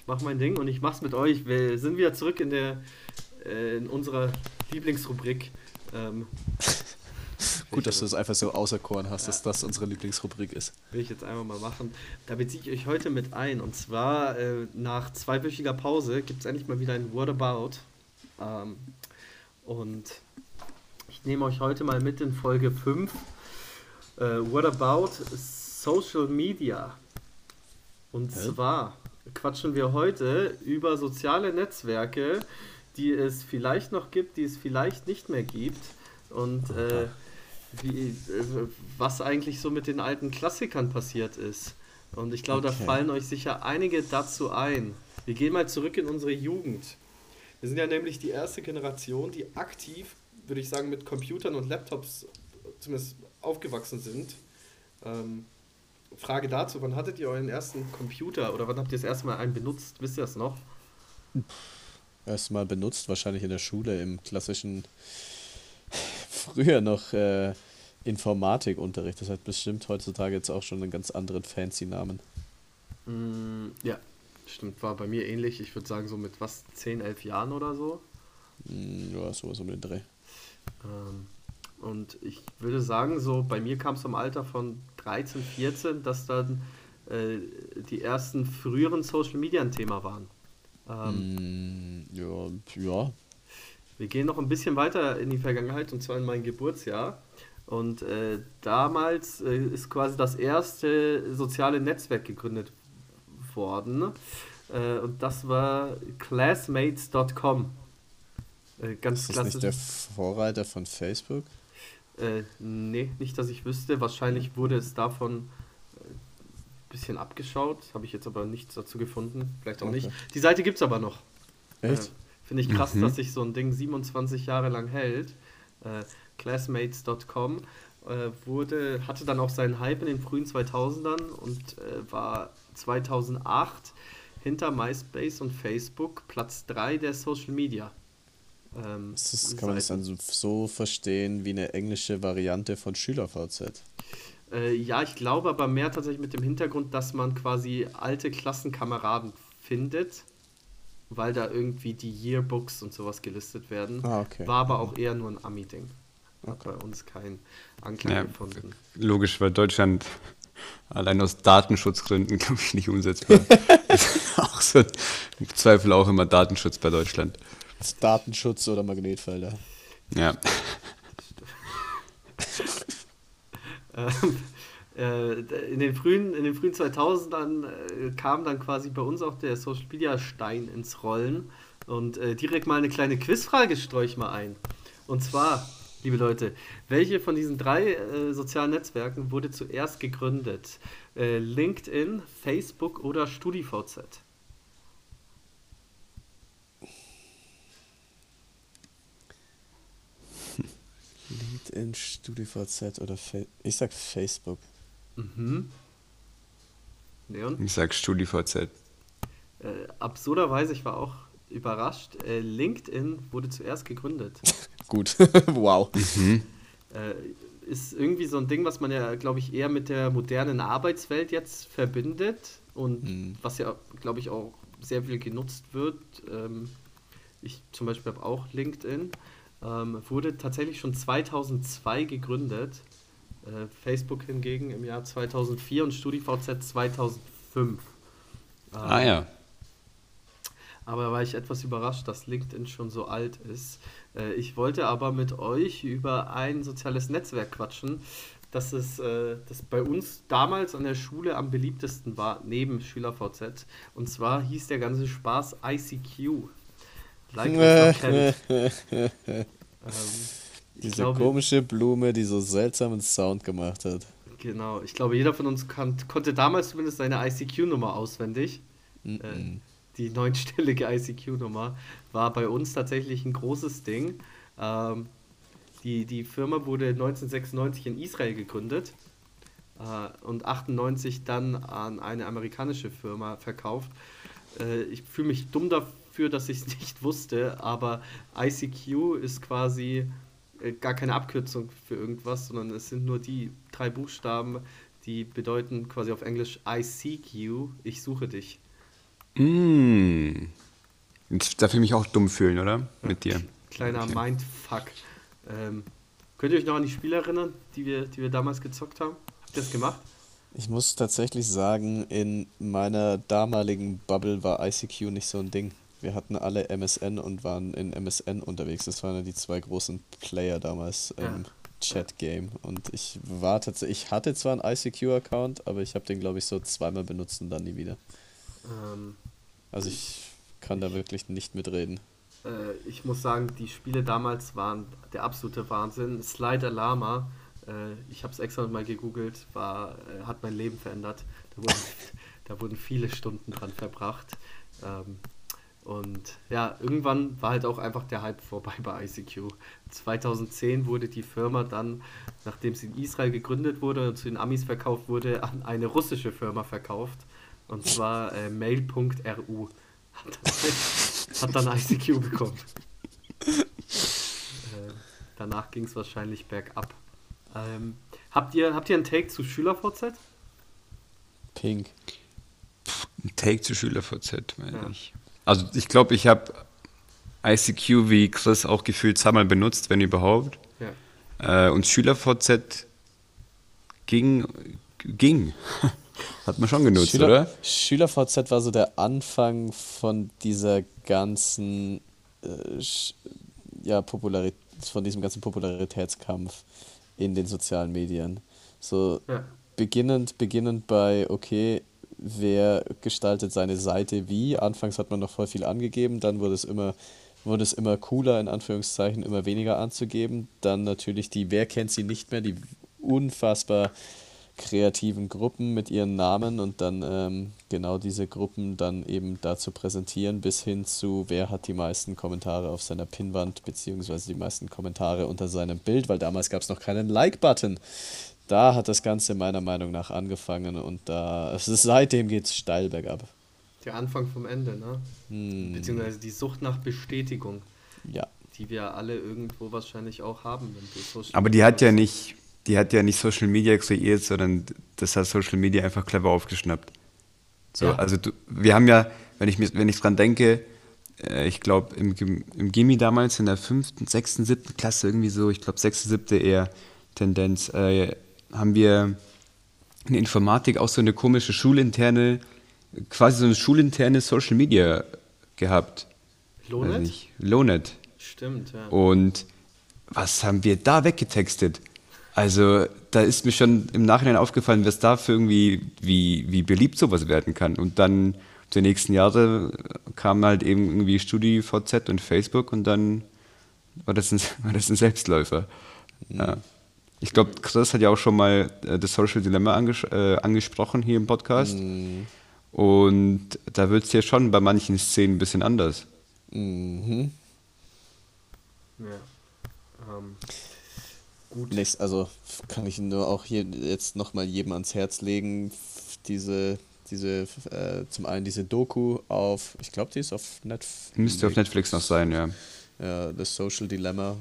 mach mein Ding und ich mach's mit euch. Wir sind wieder zurück in der äh, in unserer Lieblingsrubrik. Ähm, [laughs] Gut, dass du es einfach so auserkoren hast, dass das unsere Lieblingsrubrik ist. will ich jetzt einfach mal machen. Da beziehe ich euch heute mit ein. Und zwar äh, nach zweiwöchiger Pause gibt es endlich mal wieder ein Word About. Ähm, und ich nehme euch heute mal mit in Folge 5. Äh, Word About Social Media. Und Hä? zwar quatschen wir heute über soziale Netzwerke, die es vielleicht noch gibt, die es vielleicht nicht mehr gibt. Und äh, wie, äh, was eigentlich so mit den alten Klassikern passiert ist. Und ich glaube, Okay. da fallen euch sicher einige dazu ein. Wir gehen mal zurück in unsere Jugend. Wir sind ja nämlich die erste Generation, die aktiv, würde ich sagen, mit Computern und Laptops zumindest aufgewachsen sind. Ähm, Frage dazu, wann hattet ihr euren ersten Computer oder wann habt ihr das erste Mal einen benutzt? Wisst ihr das noch? Erstmal benutzt, wahrscheinlich in der Schule im klassischen, früher noch äh, Informatikunterricht. Das hat bestimmt heutzutage jetzt auch schon einen ganz anderen fancy Namen. Mm, ja, stimmt, war bei mir ähnlich. Ich würde sagen, so mit was, 10, 11 Jahren oder so. Hm, Ja, sowas um den Dreh. Ähm, und ich würde sagen, so bei mir kam es im Alter von 13, 14, dass dann äh, die ersten früheren Social Media ein Thema waren. Ähm, Hm, ja, ja. Wir gehen noch ein bisschen weiter in die Vergangenheit und zwar in mein Geburtsjahr. Und äh, damals äh, ist quasi das erste soziale Netzwerk gegründet worden. Äh, und das war classmates.com. Äh, ganz Ist das nicht der klassisch. Vorreiter von Facebook? Äh, nee, nicht, dass ich wüsste. Wahrscheinlich wurde es davon ein bisschen abgeschaut. Habe ich jetzt aber nichts dazu gefunden. Vielleicht auch Okay. nicht. Die Seite gibt es aber noch. Echt? Äh, Finde ich krass, Mhm. dass sich so ein Ding 27 Jahre lang hält. Äh, Classmates.com äh, wurde, hatte dann auch seinen Hype in den frühen 2000ern und äh, war 2008 hinter MySpace und Facebook Platz 3 der Social Media. Ähm, Das ist, kann man das dann so, so verstehen wie eine englische Variante von SchülerVZ? Äh, ja, ich glaube aber mehr tatsächlich mit dem Hintergrund, dass man quasi alte Klassenkameraden findet, weil da irgendwie die Yearbooks und sowas gelistet werden. Ah, okay. War aber auch eher nur ein Ami-Ding. Hat Okay. bei uns keinen Anklang Ja, gefunden. Logisch, weil Deutschland allein aus Datenschutzgründen, [laughs] glaube ich, nicht umsetzbar. ist [laughs] auch so im Zweifel auch immer Datenschutz bei Deutschland. Datenschutz oder Magnetfelder? Ja. [laughs] Ähm, äh, in, den frühen, in den frühen 2000ern äh, kam dann quasi bei uns auch der Social Media Stein ins Rollen. Und äh, direkt mal eine kleine Quizfrage streue ich mal ein. Und zwar, liebe Leute, welche von diesen drei äh, sozialen Netzwerken wurde zuerst gegründet? Äh, LinkedIn, Facebook oder StudiVZ? LinkedIn, StudiVZ oder Fa Ich sag Facebook. Mhm. Leon? Ich sag StudiVZ. Äh, absurderweise, ich war auch überrascht, äh, LinkedIn wurde zuerst gegründet. [laughs] Gut. [laughs] wow. Äh, ist irgendwie so ein Ding, was man ja, glaube ich, eher mit der modernen Arbeitswelt jetzt verbindet und Mhm. was ja, glaube ich, auch sehr viel genutzt wird. Ähm, ich zum Beispiel habe auch LinkedIn. Ähm, wurde tatsächlich schon 2002 gegründet. Äh, Facebook hingegen im Jahr 2004 und StudiVZ 2005. Ähm, Ah ja. aber war ich etwas überrascht, dass LinkedIn schon so alt ist. Äh, ich wollte aber mit euch über ein soziales Netzwerk quatschen, das, ist, äh, das bei uns damals an der Schule am beliebtesten war, neben SchülerVZ. Und zwar hieß der ganze Spaß ICQ. Like [laughs] ähm, Diese glaube, komische Blume, die so seltsamen Sound gemacht hat. Genau, ich glaube, jeder von uns kan konnte damals zumindest seine ICQ-Nummer auswendig. Mhm. die neunstellige ICQ-Nummer war bei uns tatsächlich ein großes Ding. Ähm, die, die Firma wurde 1996 in Israel gegründet äh, und 98 dann an eine amerikanische Firma verkauft. Äh, ich fühle mich dumm dafür, dass ich es [laughs] nicht wusste, aber ICQ ist quasi äh, gar keine Abkürzung für irgendwas, sondern es sind nur die drei Buchstaben, die bedeuten quasi auf Englisch I seek you, ich suche dich. Mm. Jetzt darf ich mich auch dumm fühlen, oder? Mit dir. Kleiner okay. Mindfuck. Ähm, könnt ihr euch noch an die Spiele erinnern, die wir, die wir damals gezockt haben? Habt ihr das gemacht? Ich muss tatsächlich sagen, in meiner damaligen Bubble war ICQ nicht so ein Ding. Wir hatten alle MSN und waren in MSN unterwegs. Das waren ja die zwei großen Player damals im ja. Chat-Game. Und ich war tatsächlich, ich hatte zwar einen ICQ-Account, aber ich habe den, glaube ich, so zweimal benutzt und dann nie wieder. Ähm, also ich kann da wirklich nicht mitreden. Äh, ich muss sagen, die Spiele damals waren der absolute Wahnsinn. Slider Lama, äh, ich habe es extra mal gegoogelt, war, äh, hat mein Leben verändert. Da wurden, [laughs] da wurden viele Stunden dran verbracht. Ähm, und ja, irgendwann war halt auch einfach der Hype vorbei [laughs] bei ICQ. 2010 wurde die Firma dann, nachdem sie in Israel gegründet wurde und zu den Amis verkauft wurde, an eine russische Firma verkauft. Und zwar äh, mail.ru. Hat, hat dann [laughs] ICQ bekommen. [laughs] äh, danach ging es wahrscheinlich bergab. Ähm, habt, ihr, habt ihr einen Take zu SchülerVZ? Pink. Ein Take zu SchülerVZ, meine ja. ich. Also ich glaube, ich habe ICQ wie Chris auch gefühlt zweimal benutzt, wenn überhaupt. Ja. Äh, und SchülerVZ ging, ging. [laughs] Hat man schon genutzt, Schüler, oder? SchülerVZ war so der Anfang von dieser ganzen, äh, ja, Popularität, von diesem ganzen Popularitätskampf in den sozialen Medien. So ja. beginnend, beginnend bei, okay, wer gestaltet seine Seite wie. Anfangs hat man noch voll viel angegeben, dann wurde es immer, wurde es immer cooler, in Anführungszeichen, immer weniger anzugeben. Dann natürlich die, wer kennt sie nicht mehr, die unfassbar kreativen Gruppen mit ihren Namen und dann ähm, genau diese Gruppen dann eben dazu präsentieren, bis hin zu, wer hat die meisten Kommentare auf seiner Pinnwand, beziehungsweise die meisten Kommentare unter seinem Bild, weil damals gab es noch keinen Like-Button. Da hat das Ganze meiner Meinung nach angefangen und da es ist, seitdem geht es steil bergab. Der Anfang vom Ende, ne? Hm. Beziehungsweise die Sucht nach Bestätigung. Ja. Die wir alle irgendwo wahrscheinlich auch haben. Aber die hat ja nicht die hat ja nicht Social Media kreiert, sondern das hat Social Media einfach clever aufgeschnappt. So, ja. also du, wir haben ja, wenn ich, mir, wenn ich dran denke, äh, ich glaube im, im Gimmi damals in der fünften, sechsten, siebten Klasse irgendwie so, ich glaube sechste, siebte eher Tendenz, äh, haben wir in der Informatik auch so eine komische schulinterne, quasi so eine schulinterne Social Media gehabt. Lonet? Lonet. Stimmt, ja. Und was haben wir da weggetextet? Also da ist mir schon im Nachhinein aufgefallen, was da für irgendwie, wie, wie beliebt sowas werden kann. Und dann die nächsten Jahre kam halt eben irgendwie StudiVZ und Facebook und dann war das ein, [laughs] war das ein Selbstläufer. Mhm. Ja. Ich glaube, Chris hat ja auch schon mal äh, das Social Dilemma anges äh, angesprochen hier im Podcast. Mhm. Und da wird es ja schon bei manchen Szenen ein bisschen anders. Mhm. Ja. Ähm, gut. Nächst, also kann ich nur auch hier jetzt nochmal jedem ans Herz legen, diese, diese, äh, zum einen diese Doku auf, ich glaube, die ist auf Netflix. Müsste auf Netflix noch sein, ja. Ja, das Social Dilemma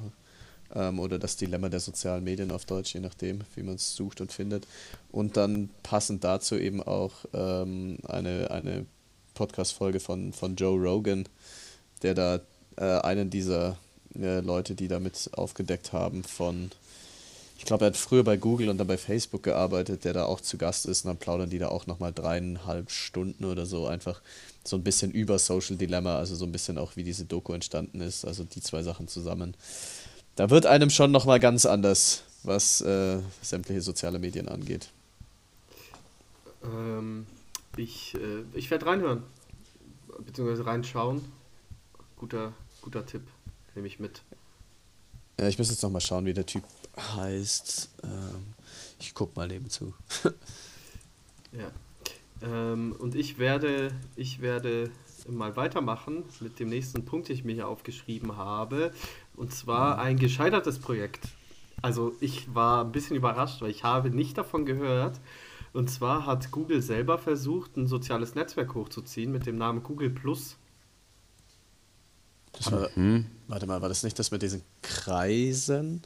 ähm, oder das Dilemma der sozialen Medien auf Deutsch, je nachdem, wie man es sucht und findet. Und dann passend dazu eben auch ähm, eine, eine Podcast-Folge von, von Joe Rogan, der da äh, einen dieser äh, Leute, die damit aufgedeckt haben, von ich glaube, er hat früher bei Google und dann bei Facebook gearbeitet, der da auch zu Gast ist. Und dann plaudern die da auch nochmal dreieinhalb Stunden oder so einfach so ein bisschen über Social Dilemma, also so ein bisschen auch, wie diese Doku entstanden ist. Also die zwei Sachen zusammen. Da wird einem schon nochmal ganz anders, was äh, sämtliche soziale Medien angeht. Ähm, ich äh, ich werde reinhören, beziehungsweise reinschauen. Guter, guter Tipp, nehme ich mit. Ja, ich muss jetzt nochmal schauen, wie der Typ heißt. Ähm, ich guck mal nebenzu. [laughs] ja. Ähm, und ich werde, ich werde mal weitermachen mit dem nächsten Punkt, den ich mir hier aufgeschrieben habe. Und zwar ein gescheitertes Projekt. Also ich war ein bisschen überrascht, weil ich habe nicht davon gehört. Und zwar hat Google selber versucht, ein soziales Netzwerk hochzuziehen mit dem Namen Google Plus. Das war, mhm. Warte mal, war das nicht das mit diesen Kreisen?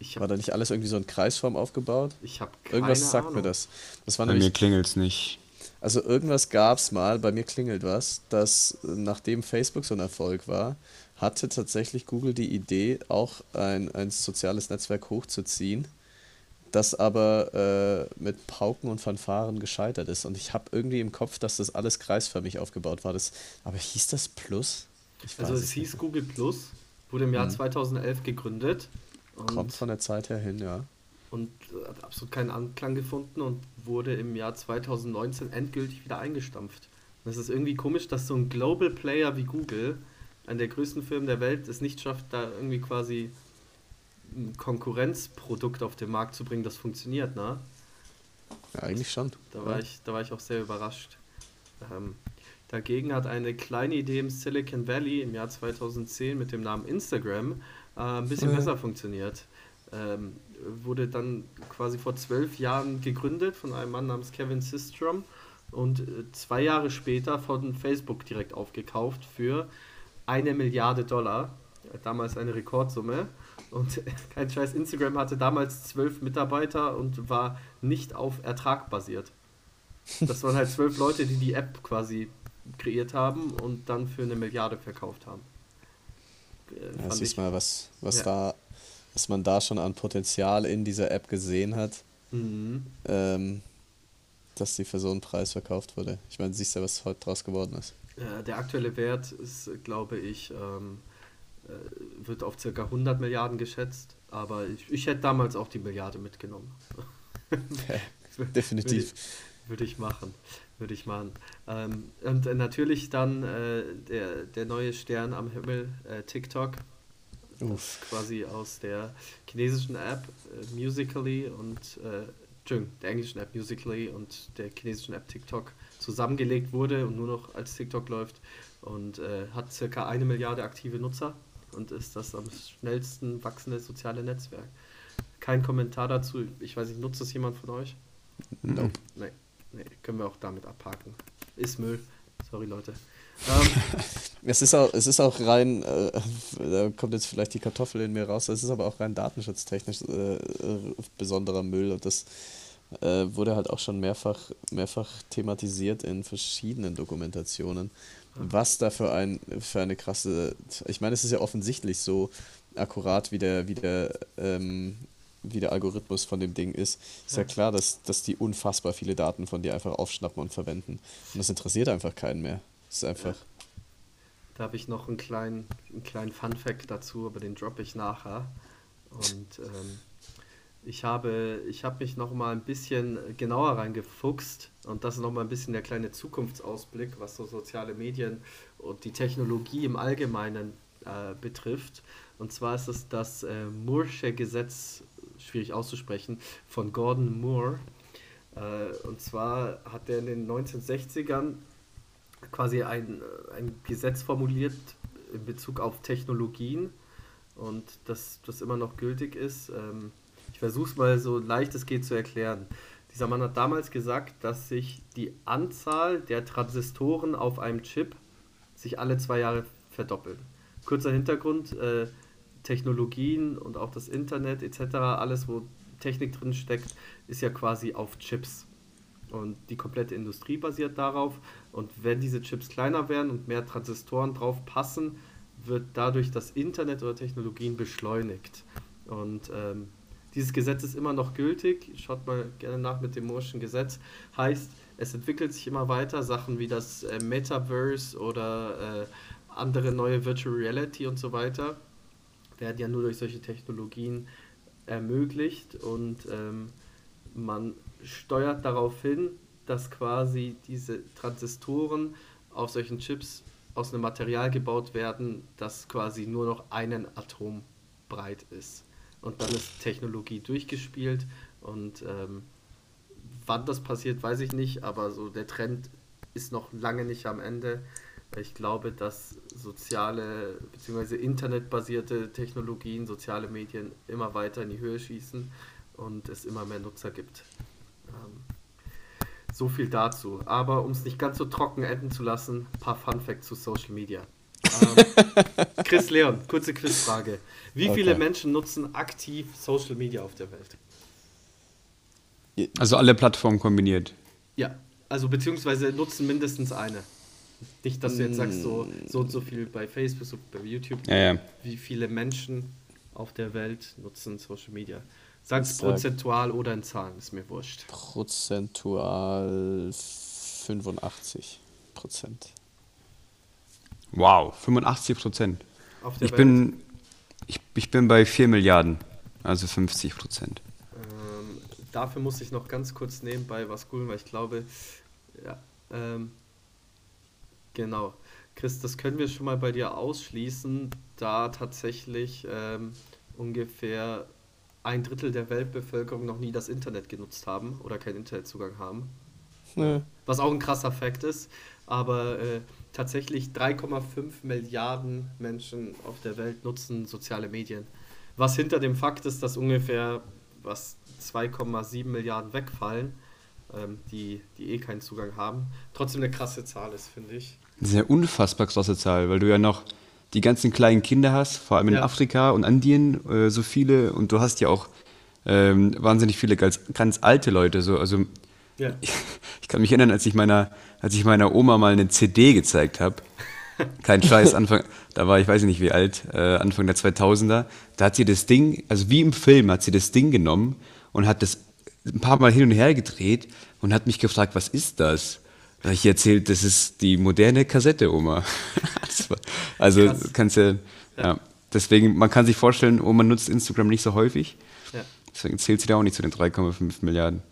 Hab, war da nicht alles irgendwie so in Kreisform aufgebaut? Ich habe Irgendwas sagt Ahnung. mir das. das war bei nämlich, mir klingelt es nicht. Also irgendwas gab es mal, bei mir klingelt was, dass nachdem Facebook so ein Erfolg war, hatte tatsächlich Google die Idee, auch ein, ein soziales Netzwerk hochzuziehen, das aber äh, mit Pauken und Fanfaren gescheitert ist. Und ich habe irgendwie im Kopf, dass das alles kreisförmig aufgebaut war. Das, aber hieß das Plus? also es hieß nicht. Google Plus, wurde im Jahr hm. 2011 gegründet. Kommt von der Zeit her hin, ja. Und hat absolut keinen Anklang gefunden und wurde im Jahr 2019 endgültig wieder eingestampft. Und es ist irgendwie komisch, dass so ein Global Player wie Google, einer der größten Firmen der Welt, es nicht schafft, da irgendwie quasi ein Konkurrenzprodukt auf den Markt zu bringen, das funktioniert, ne? Ja, eigentlich schon. Da war, ja. ich, da war ich auch sehr überrascht. Ähm, dagegen hat eine kleine Idee im Silicon Valley im Jahr 2010 mit dem Namen Instagram äh, ein bisschen ja. besser funktioniert. Ähm, wurde dann quasi vor zwölf Jahren gegründet von einem Mann namens Kevin Systrom und äh, zwei Jahre später von Facebook direkt aufgekauft für eine Milliarde Dollar. Damals eine Rekordsumme. Und [laughs] kein Scheiß, Instagram hatte damals zwölf Mitarbeiter und war nicht auf Ertrag basiert. Das waren halt zwölf Leute, die die App quasi kreiert haben und dann für eine Milliarde verkauft haben. Äh, ja, siehst mal, was, was ja. da, was man da schon an Potenzial in dieser App gesehen hat, mhm. ähm, dass die für so einen Preis verkauft wurde. Ich meine, siehst du, was heute draus geworden ist. Ja, der aktuelle Wert ist, glaube ich, ähm, äh, wird auf circa 100 Milliarden geschätzt, aber ich, ich hätte damals auch die Milliarde mitgenommen. [laughs] Definitiv. Würde ich, würde ich machen würde ich machen. Ähm, und natürlich dann äh, der, der neue Stern am Himmel, äh, TikTok. Das [laughs] quasi aus der chinesischen App äh, Musically und äh, der englischen App Musically und der chinesischen App TikTok zusammengelegt wurde und nur noch als TikTok läuft und äh, hat circa eine Milliarde aktive Nutzer und ist das am schnellsten wachsende soziale Netzwerk. Kein Kommentar dazu. Ich weiß nicht, nutzt das jemand von euch? Nope. Nee. Nee, können wir auch damit abhaken. Ist Müll. Sorry, Leute. Ähm, [laughs] es, ist auch, es ist auch rein, äh, da kommt jetzt vielleicht die Kartoffel in mir raus, es ist aber auch rein datenschutztechnisch äh, besonderer Müll und das äh, wurde halt auch schon mehrfach, mehrfach thematisiert in verschiedenen Dokumentationen. Was da für, ein, für eine krasse, ich meine, es ist ja offensichtlich so akkurat, wie der, wie der ähm, wie der Algorithmus von dem Ding ist, ist ja, ja klar, dass, dass die unfassbar viele Daten von dir einfach aufschnappen und verwenden. Und das interessiert einfach keinen mehr. Das ist einfach. Da habe ich noch einen kleinen, einen kleinen Fun-Fact dazu, aber den droppe ich nachher. Und ähm, ich habe, ich habe mich noch mal ein bisschen genauer reingefuchst und das ist noch mal ein bisschen der kleine Zukunftsausblick, was so soziale Medien und die Technologie im Allgemeinen äh, betrifft. Und zwar ist es das äh, Moore'sche Gesetz schwierig auszusprechen, von Gordon Moore. Äh, und zwar hat er in den 1960ern quasi ein, ein Gesetz formuliert in Bezug auf Technologien und das, das immer noch gültig ist. Ähm, ich versuche es mal so leicht es geht zu erklären. Dieser Mann hat damals gesagt, dass sich die Anzahl der Transistoren auf einem Chip sich alle zwei Jahre verdoppeln. Kurzer Hintergrund, äh, Technologien und auch das Internet etc., alles, wo Technik drin steckt, ist ja quasi auf Chips. Und die komplette Industrie basiert darauf. Und wenn diese Chips kleiner werden und mehr Transistoren drauf passen, wird dadurch das Internet oder Technologien beschleunigt. Und ähm, dieses Gesetz ist immer noch gültig. Schaut mal gerne nach mit dem Moore'schen Gesetz. Heißt, es entwickelt sich immer weiter. Sachen wie das äh, Metaverse oder äh, andere neue Virtual Reality und so weiter werden ja nur durch solche Technologien ermöglicht und ähm, man steuert darauf hin, dass quasi diese Transistoren auf solchen Chips aus einem Material gebaut werden, das quasi nur noch einen Atom breit ist. Und dann ist Technologie durchgespielt und ähm, wann das passiert, weiß ich nicht, aber so der Trend ist noch lange nicht am Ende. Ich glaube, dass soziale bzw. internetbasierte Technologien, soziale Medien immer weiter in die Höhe schießen und es immer mehr Nutzer gibt. Ähm, so viel dazu. Aber um es nicht ganz so trocken enden zu lassen, ein paar Fun Facts zu Social Media. Ähm, [laughs] Chris Leon, kurze Quizfrage. Wie Okay. viele Menschen nutzen aktiv Social Media auf der Welt? Also alle Plattformen kombiniert. Ja, also beziehungsweise nutzen mindestens eine. Nicht, dass du jetzt sagst, so, so und so viel bei Facebook, so bei YouTube. Ja, ja. Wie viele Menschen auf der Welt nutzen Social Media? Sag- prozentual oder in Zahlen, ist mir wurscht. Prozentual 85 Prozent. Wow, 85 Prozent. Auf der Ich Welt. bin, ich, ich bin bei 4 Milliarden, also 50 Prozent. Ähm, dafür muss ich noch ganz kurz nebenbei was googeln, weil ich glaube, ja, ähm, genau. Chris, das können wir schon mal bei dir ausschließen, da tatsächlich ähm, ungefähr ein Drittel der Weltbevölkerung noch nie das Internet genutzt haben oder keinen Internetzugang haben. Nö. Was auch ein krasser Fakt ist, aber äh, tatsächlich 3,5 Milliarden Menschen auf der Welt nutzen soziale Medien. Was hinter dem Fakt ist, dass ungefähr was 2,7 Milliarden wegfallen, ähm, die, die eh keinen Zugang haben. Trotzdem eine krasse Zahl ist, finde ich. Eine unfassbar krasse Zahl, weil du ja noch die ganzen kleinen Kinder hast, vor allem in Ja. Afrika und Andien, äh, so viele. Und du hast ja auch ähm, wahnsinnig viele ganz, ganz alte Leute. So, also Ja. ich, [laughs] ich kann mich erinnern, als ich meiner, als ich meiner Oma mal eine CD gezeigt habe. Kein [laughs] Scheiß, Anfang, da war ich weiß nicht wie alt, äh, Anfang der 2000er. Da hat sie das Ding, also wie im Film, hat sie das Ding genommen und hat das ein paar Mal hin und her gedreht und hat mich gefragt, was ist das? Da habe ich erzählt, das ist die moderne Kassette, Oma. [laughs] Also Krass. kannst ja, ja, deswegen, man kann sich vorstellen, Oma nutzt Instagram nicht so häufig, Ja. deswegen zählt sie da auch nicht zu den 3,5 Milliarden.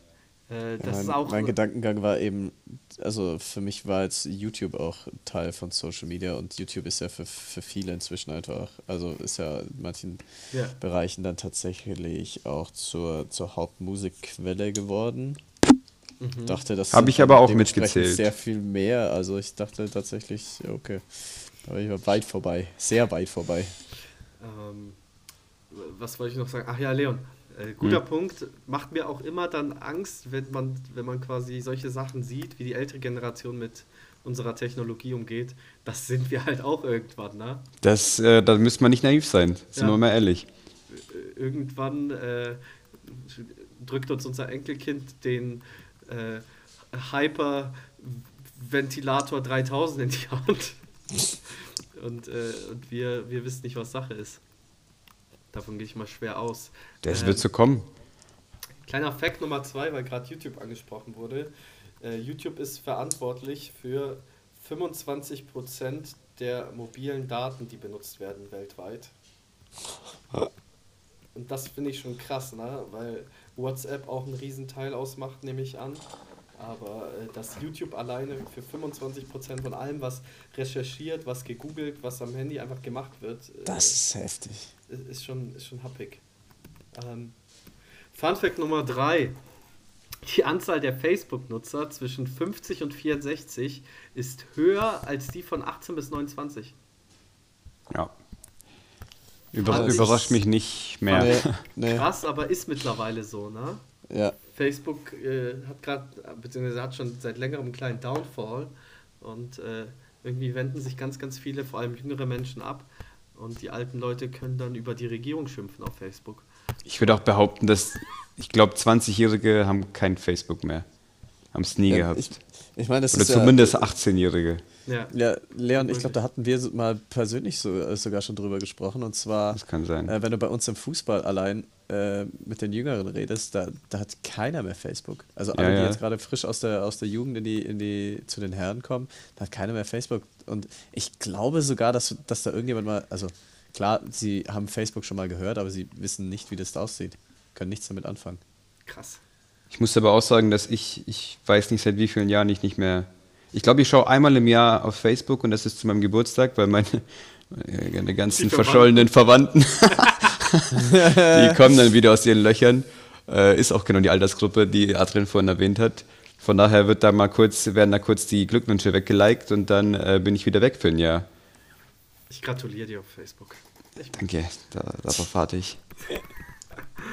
Äh, das mein, ist auch. mein Gedankengang war eben, also für mich war jetzt YouTube auch Teil von Social Media und YouTube ist ja für, für viele inzwischen einfach, also ist ja in manchen Ja. Bereichen dann tatsächlich auch zur, zur Hauptmusikquelle geworden. Mhm. Dachte, das Hab sind ich aber auch mitgezählt. Sehr viel mehr, also ich dachte tatsächlich, okay, aber ich war weit vorbei, sehr weit vorbei. Ähm, was wollte ich noch sagen? Ach ja, Leon, äh, guter Hm. Punkt. Macht mir auch immer dann Angst, wenn man, wenn man quasi solche Sachen sieht, wie die ältere Generation mit unserer Technologie umgeht. Das sind wir halt auch irgendwann, ne? Das, äh, da müsste man nicht naiv sein, sind Ja. wir mal ehrlich. Irgendwann äh, drückt uns unser Enkelkind den äh, Hyper-Ventilator 3000 in die Hand. [laughs] Und, äh, und wir, wir wissen nicht, was Sache ist. Davon gehe ich mal schwer aus. Das Ähm, wird so kommen. Kleiner Fact Nummer zwei, weil gerade YouTube angesprochen wurde. Äh, YouTube ist verantwortlich für 25% der mobilen Daten, die benutzt werden weltweit. Und das finde ich schon krass, ne? weil WhatsApp auch einen Riesenteil ausmacht, nehme ich an. Aber äh, dass YouTube alleine für 25% von allem, was recherchiert, was gegoogelt, was am Handy einfach gemacht wird, äh, Das ist heftig. ist, schon, ist schon happig. Ähm, Fun Fact Nummer 3. Die Anzahl der Facebook-Nutzer zwischen 50 und 64 ist höher als die von 18 bis 29. Ja. Über, ich- überrascht mich nicht mehr. Nee, [laughs] nee, Krass, aber ist mittlerweile so, ne? ja. Facebook äh, hat gerade, beziehungsweise hat schon seit längerem einen kleinen Downfall und äh, irgendwie wenden sich ganz, ganz viele, vor allem jüngere Menschen ab und die alten Leute können dann über die Regierung schimpfen auf Facebook. Ich würde auch behaupten, dass ich glaube, 20-Jährige haben kein Facebook mehr. Haben es nie ja gehabt. ich, ich meine, das Oder ist ja, zumindest 18-Jährige. Ja, Ja, Leon, ich glaube, da hatten wir mal persönlich so, äh, sogar schon drüber gesprochen. Und zwar, Das kann sein. äh, wenn du bei uns im Fußball allein äh, mit den Jüngeren redest, da, da hat keiner mehr Facebook. Also alle, Ja, die ja. jetzt gerade frisch aus der, aus der Jugend in die, in die, zu den Herren kommen, da hat keiner mehr Facebook. Und ich glaube sogar, dass, dass da irgendjemand mal, also klar, sie haben Facebook schon mal gehört, aber sie wissen nicht, wie das da aussieht. Können nichts damit anfangen. krass. Ich muss aber auch sagen, dass ich, ich weiß nicht seit wie vielen Jahren ich nicht mehr. Ich glaube, ich schaue einmal im Jahr auf Facebook und das ist zu meinem Geburtstag, weil meine, meine ganzen Die verschollenen Verwandten, [laughs] die kommen dann wieder aus ihren Löchern. Äh, ist auch genau die Altersgruppe, die Adrian vorhin erwähnt hat. Von daher wird da mal kurz, werden da kurz die Glückwünsche weggeliked und dann äh, bin ich wieder weg für ein Jahr. Ich gratuliere dir auf Facebook. Danke, da, darauf warte ich. [laughs]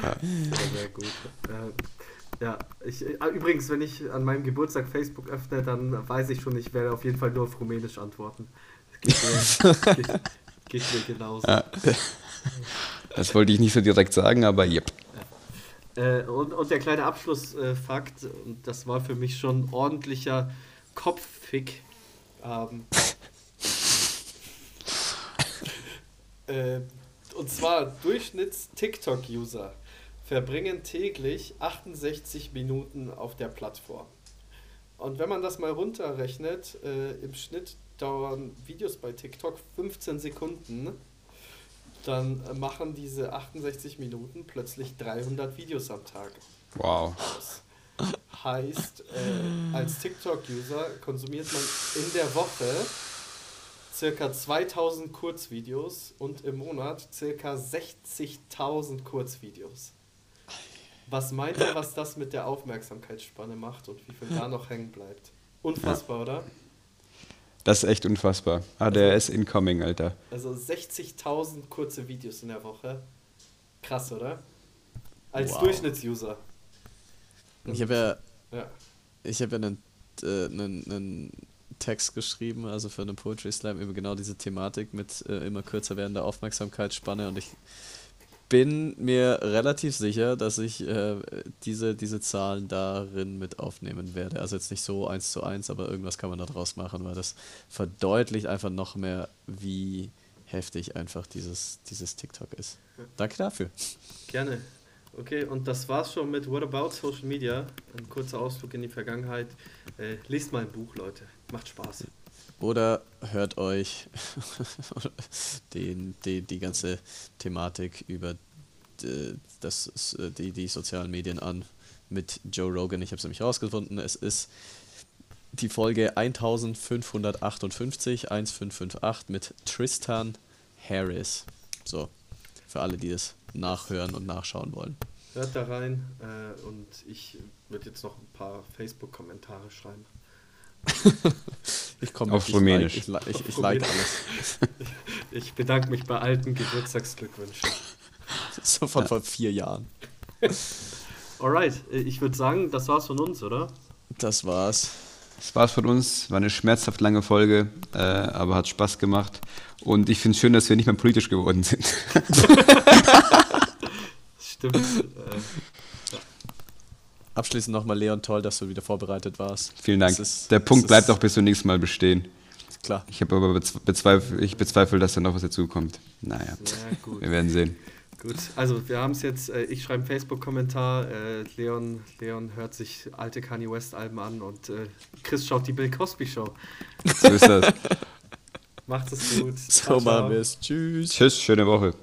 Ja, sehr gut. Äh, ja, ich, äh, übrigens, wenn ich an meinem Geburtstag Facebook öffne, dann weiß ich schon, ich werde auf jeden Fall nur auf Rumänisch antworten. Das geht mir, [laughs] geht, geht mir genauso. Ja. Das wollte ich nicht so direkt sagen, aber yep. Äh, und, und der kleine Abschlussfakt, und das war für mich schon ordentlicher Kopffick. Ähm, [laughs] äh, und zwar Durchschnitts-TikTok-User verbringen täglich 68 Minuten auf der Plattform. Und wenn man das mal runterrechnet, äh, im Schnitt dauern Videos bei TikTok 15 Sekunden, dann machen diese 68 Minuten plötzlich 300 Videos am Tag. Wow. aus. Heißt, äh, als TikTok-User konsumiert man in der Woche circa 2000 Kurzvideos und im Monat circa 60.000 Kurzvideos. Was meint ihr, was das mit der Aufmerksamkeitsspanne macht und wie viel da noch hängen bleibt? Unfassbar, oder? Das ist echt unfassbar. Ah, der ist incoming, Alter. Also 60.000 kurze Videos in der Woche. Krass, oder? Als Wow. Durchschnittsuser. Ich habe ja, Ja. ich habe ja einen, äh, einen, einen Text geschrieben, also für einen Poetry Slam, über genau diese Thematik mit äh, immer kürzer werdender Aufmerksamkeitsspanne und ich bin mir relativ sicher, dass ich äh, diese, diese Zahlen darin mit aufnehmen werde. Also jetzt nicht so eins zu eins, aber irgendwas kann man da draus machen, weil das verdeutlicht einfach noch mehr, wie heftig einfach dieses, dieses TikTok ist. Danke dafür. Gerne. Okay, und das war's schon mit What About Social Media. Ein kurzer Ausflug in die Vergangenheit. Äh, lest mal ein Buch, Leute. Macht Spaß. Oder hört euch [laughs] den, die, die ganze Thematik über d- das, die, die sozialen Medien an mit Joe Rogan. Ich habe es nämlich rausgefunden. Es ist die Folge 1558, 1558 mit Tristan Harris. So, für alle, die es nachhören und nachschauen wollen. Hört da rein äh, und ich würde jetzt noch ein paar Facebook-Kommentare schreiben. [laughs] Ich komme Auf ich Rumänisch. Like, ich, ich, Auf ich like alles. [laughs] Ich bedanke mich bei alten Geburtstagsglückwünschen. [laughs] So von vor vier Jahren. [laughs] Alright, äh, ich würde sagen, das war's von uns, oder? Das war's. Das war's von uns. War eine schmerzhaft lange Folge, äh, aber hat Spaß gemacht. Und ich finde es schön, dass wir nicht mehr politisch geworden sind. Stimmt. äh, Abschließend nochmal, Leon, toll, dass du wieder vorbereitet warst. Vielen Dank. Ist- Der Punkt bleibt auch bis zum nächsten Mal bestehen. Klar. Ich habe aber bezwe- bezweifelt, ich bezweifle, dass da noch was dazukommt. Naja, ja, gut. wir werden sehen. Gut, also wir haben es jetzt, äh, ich schreibe einen Facebook-Kommentar, äh, Leon, Leon hört sich alte Kanye West-Alben an und äh, Chris schaut die Bill Cosby-Show. So ist das. [laughs] Macht es gut. So machen wir es. Tschüss. Tschüss, schöne Woche.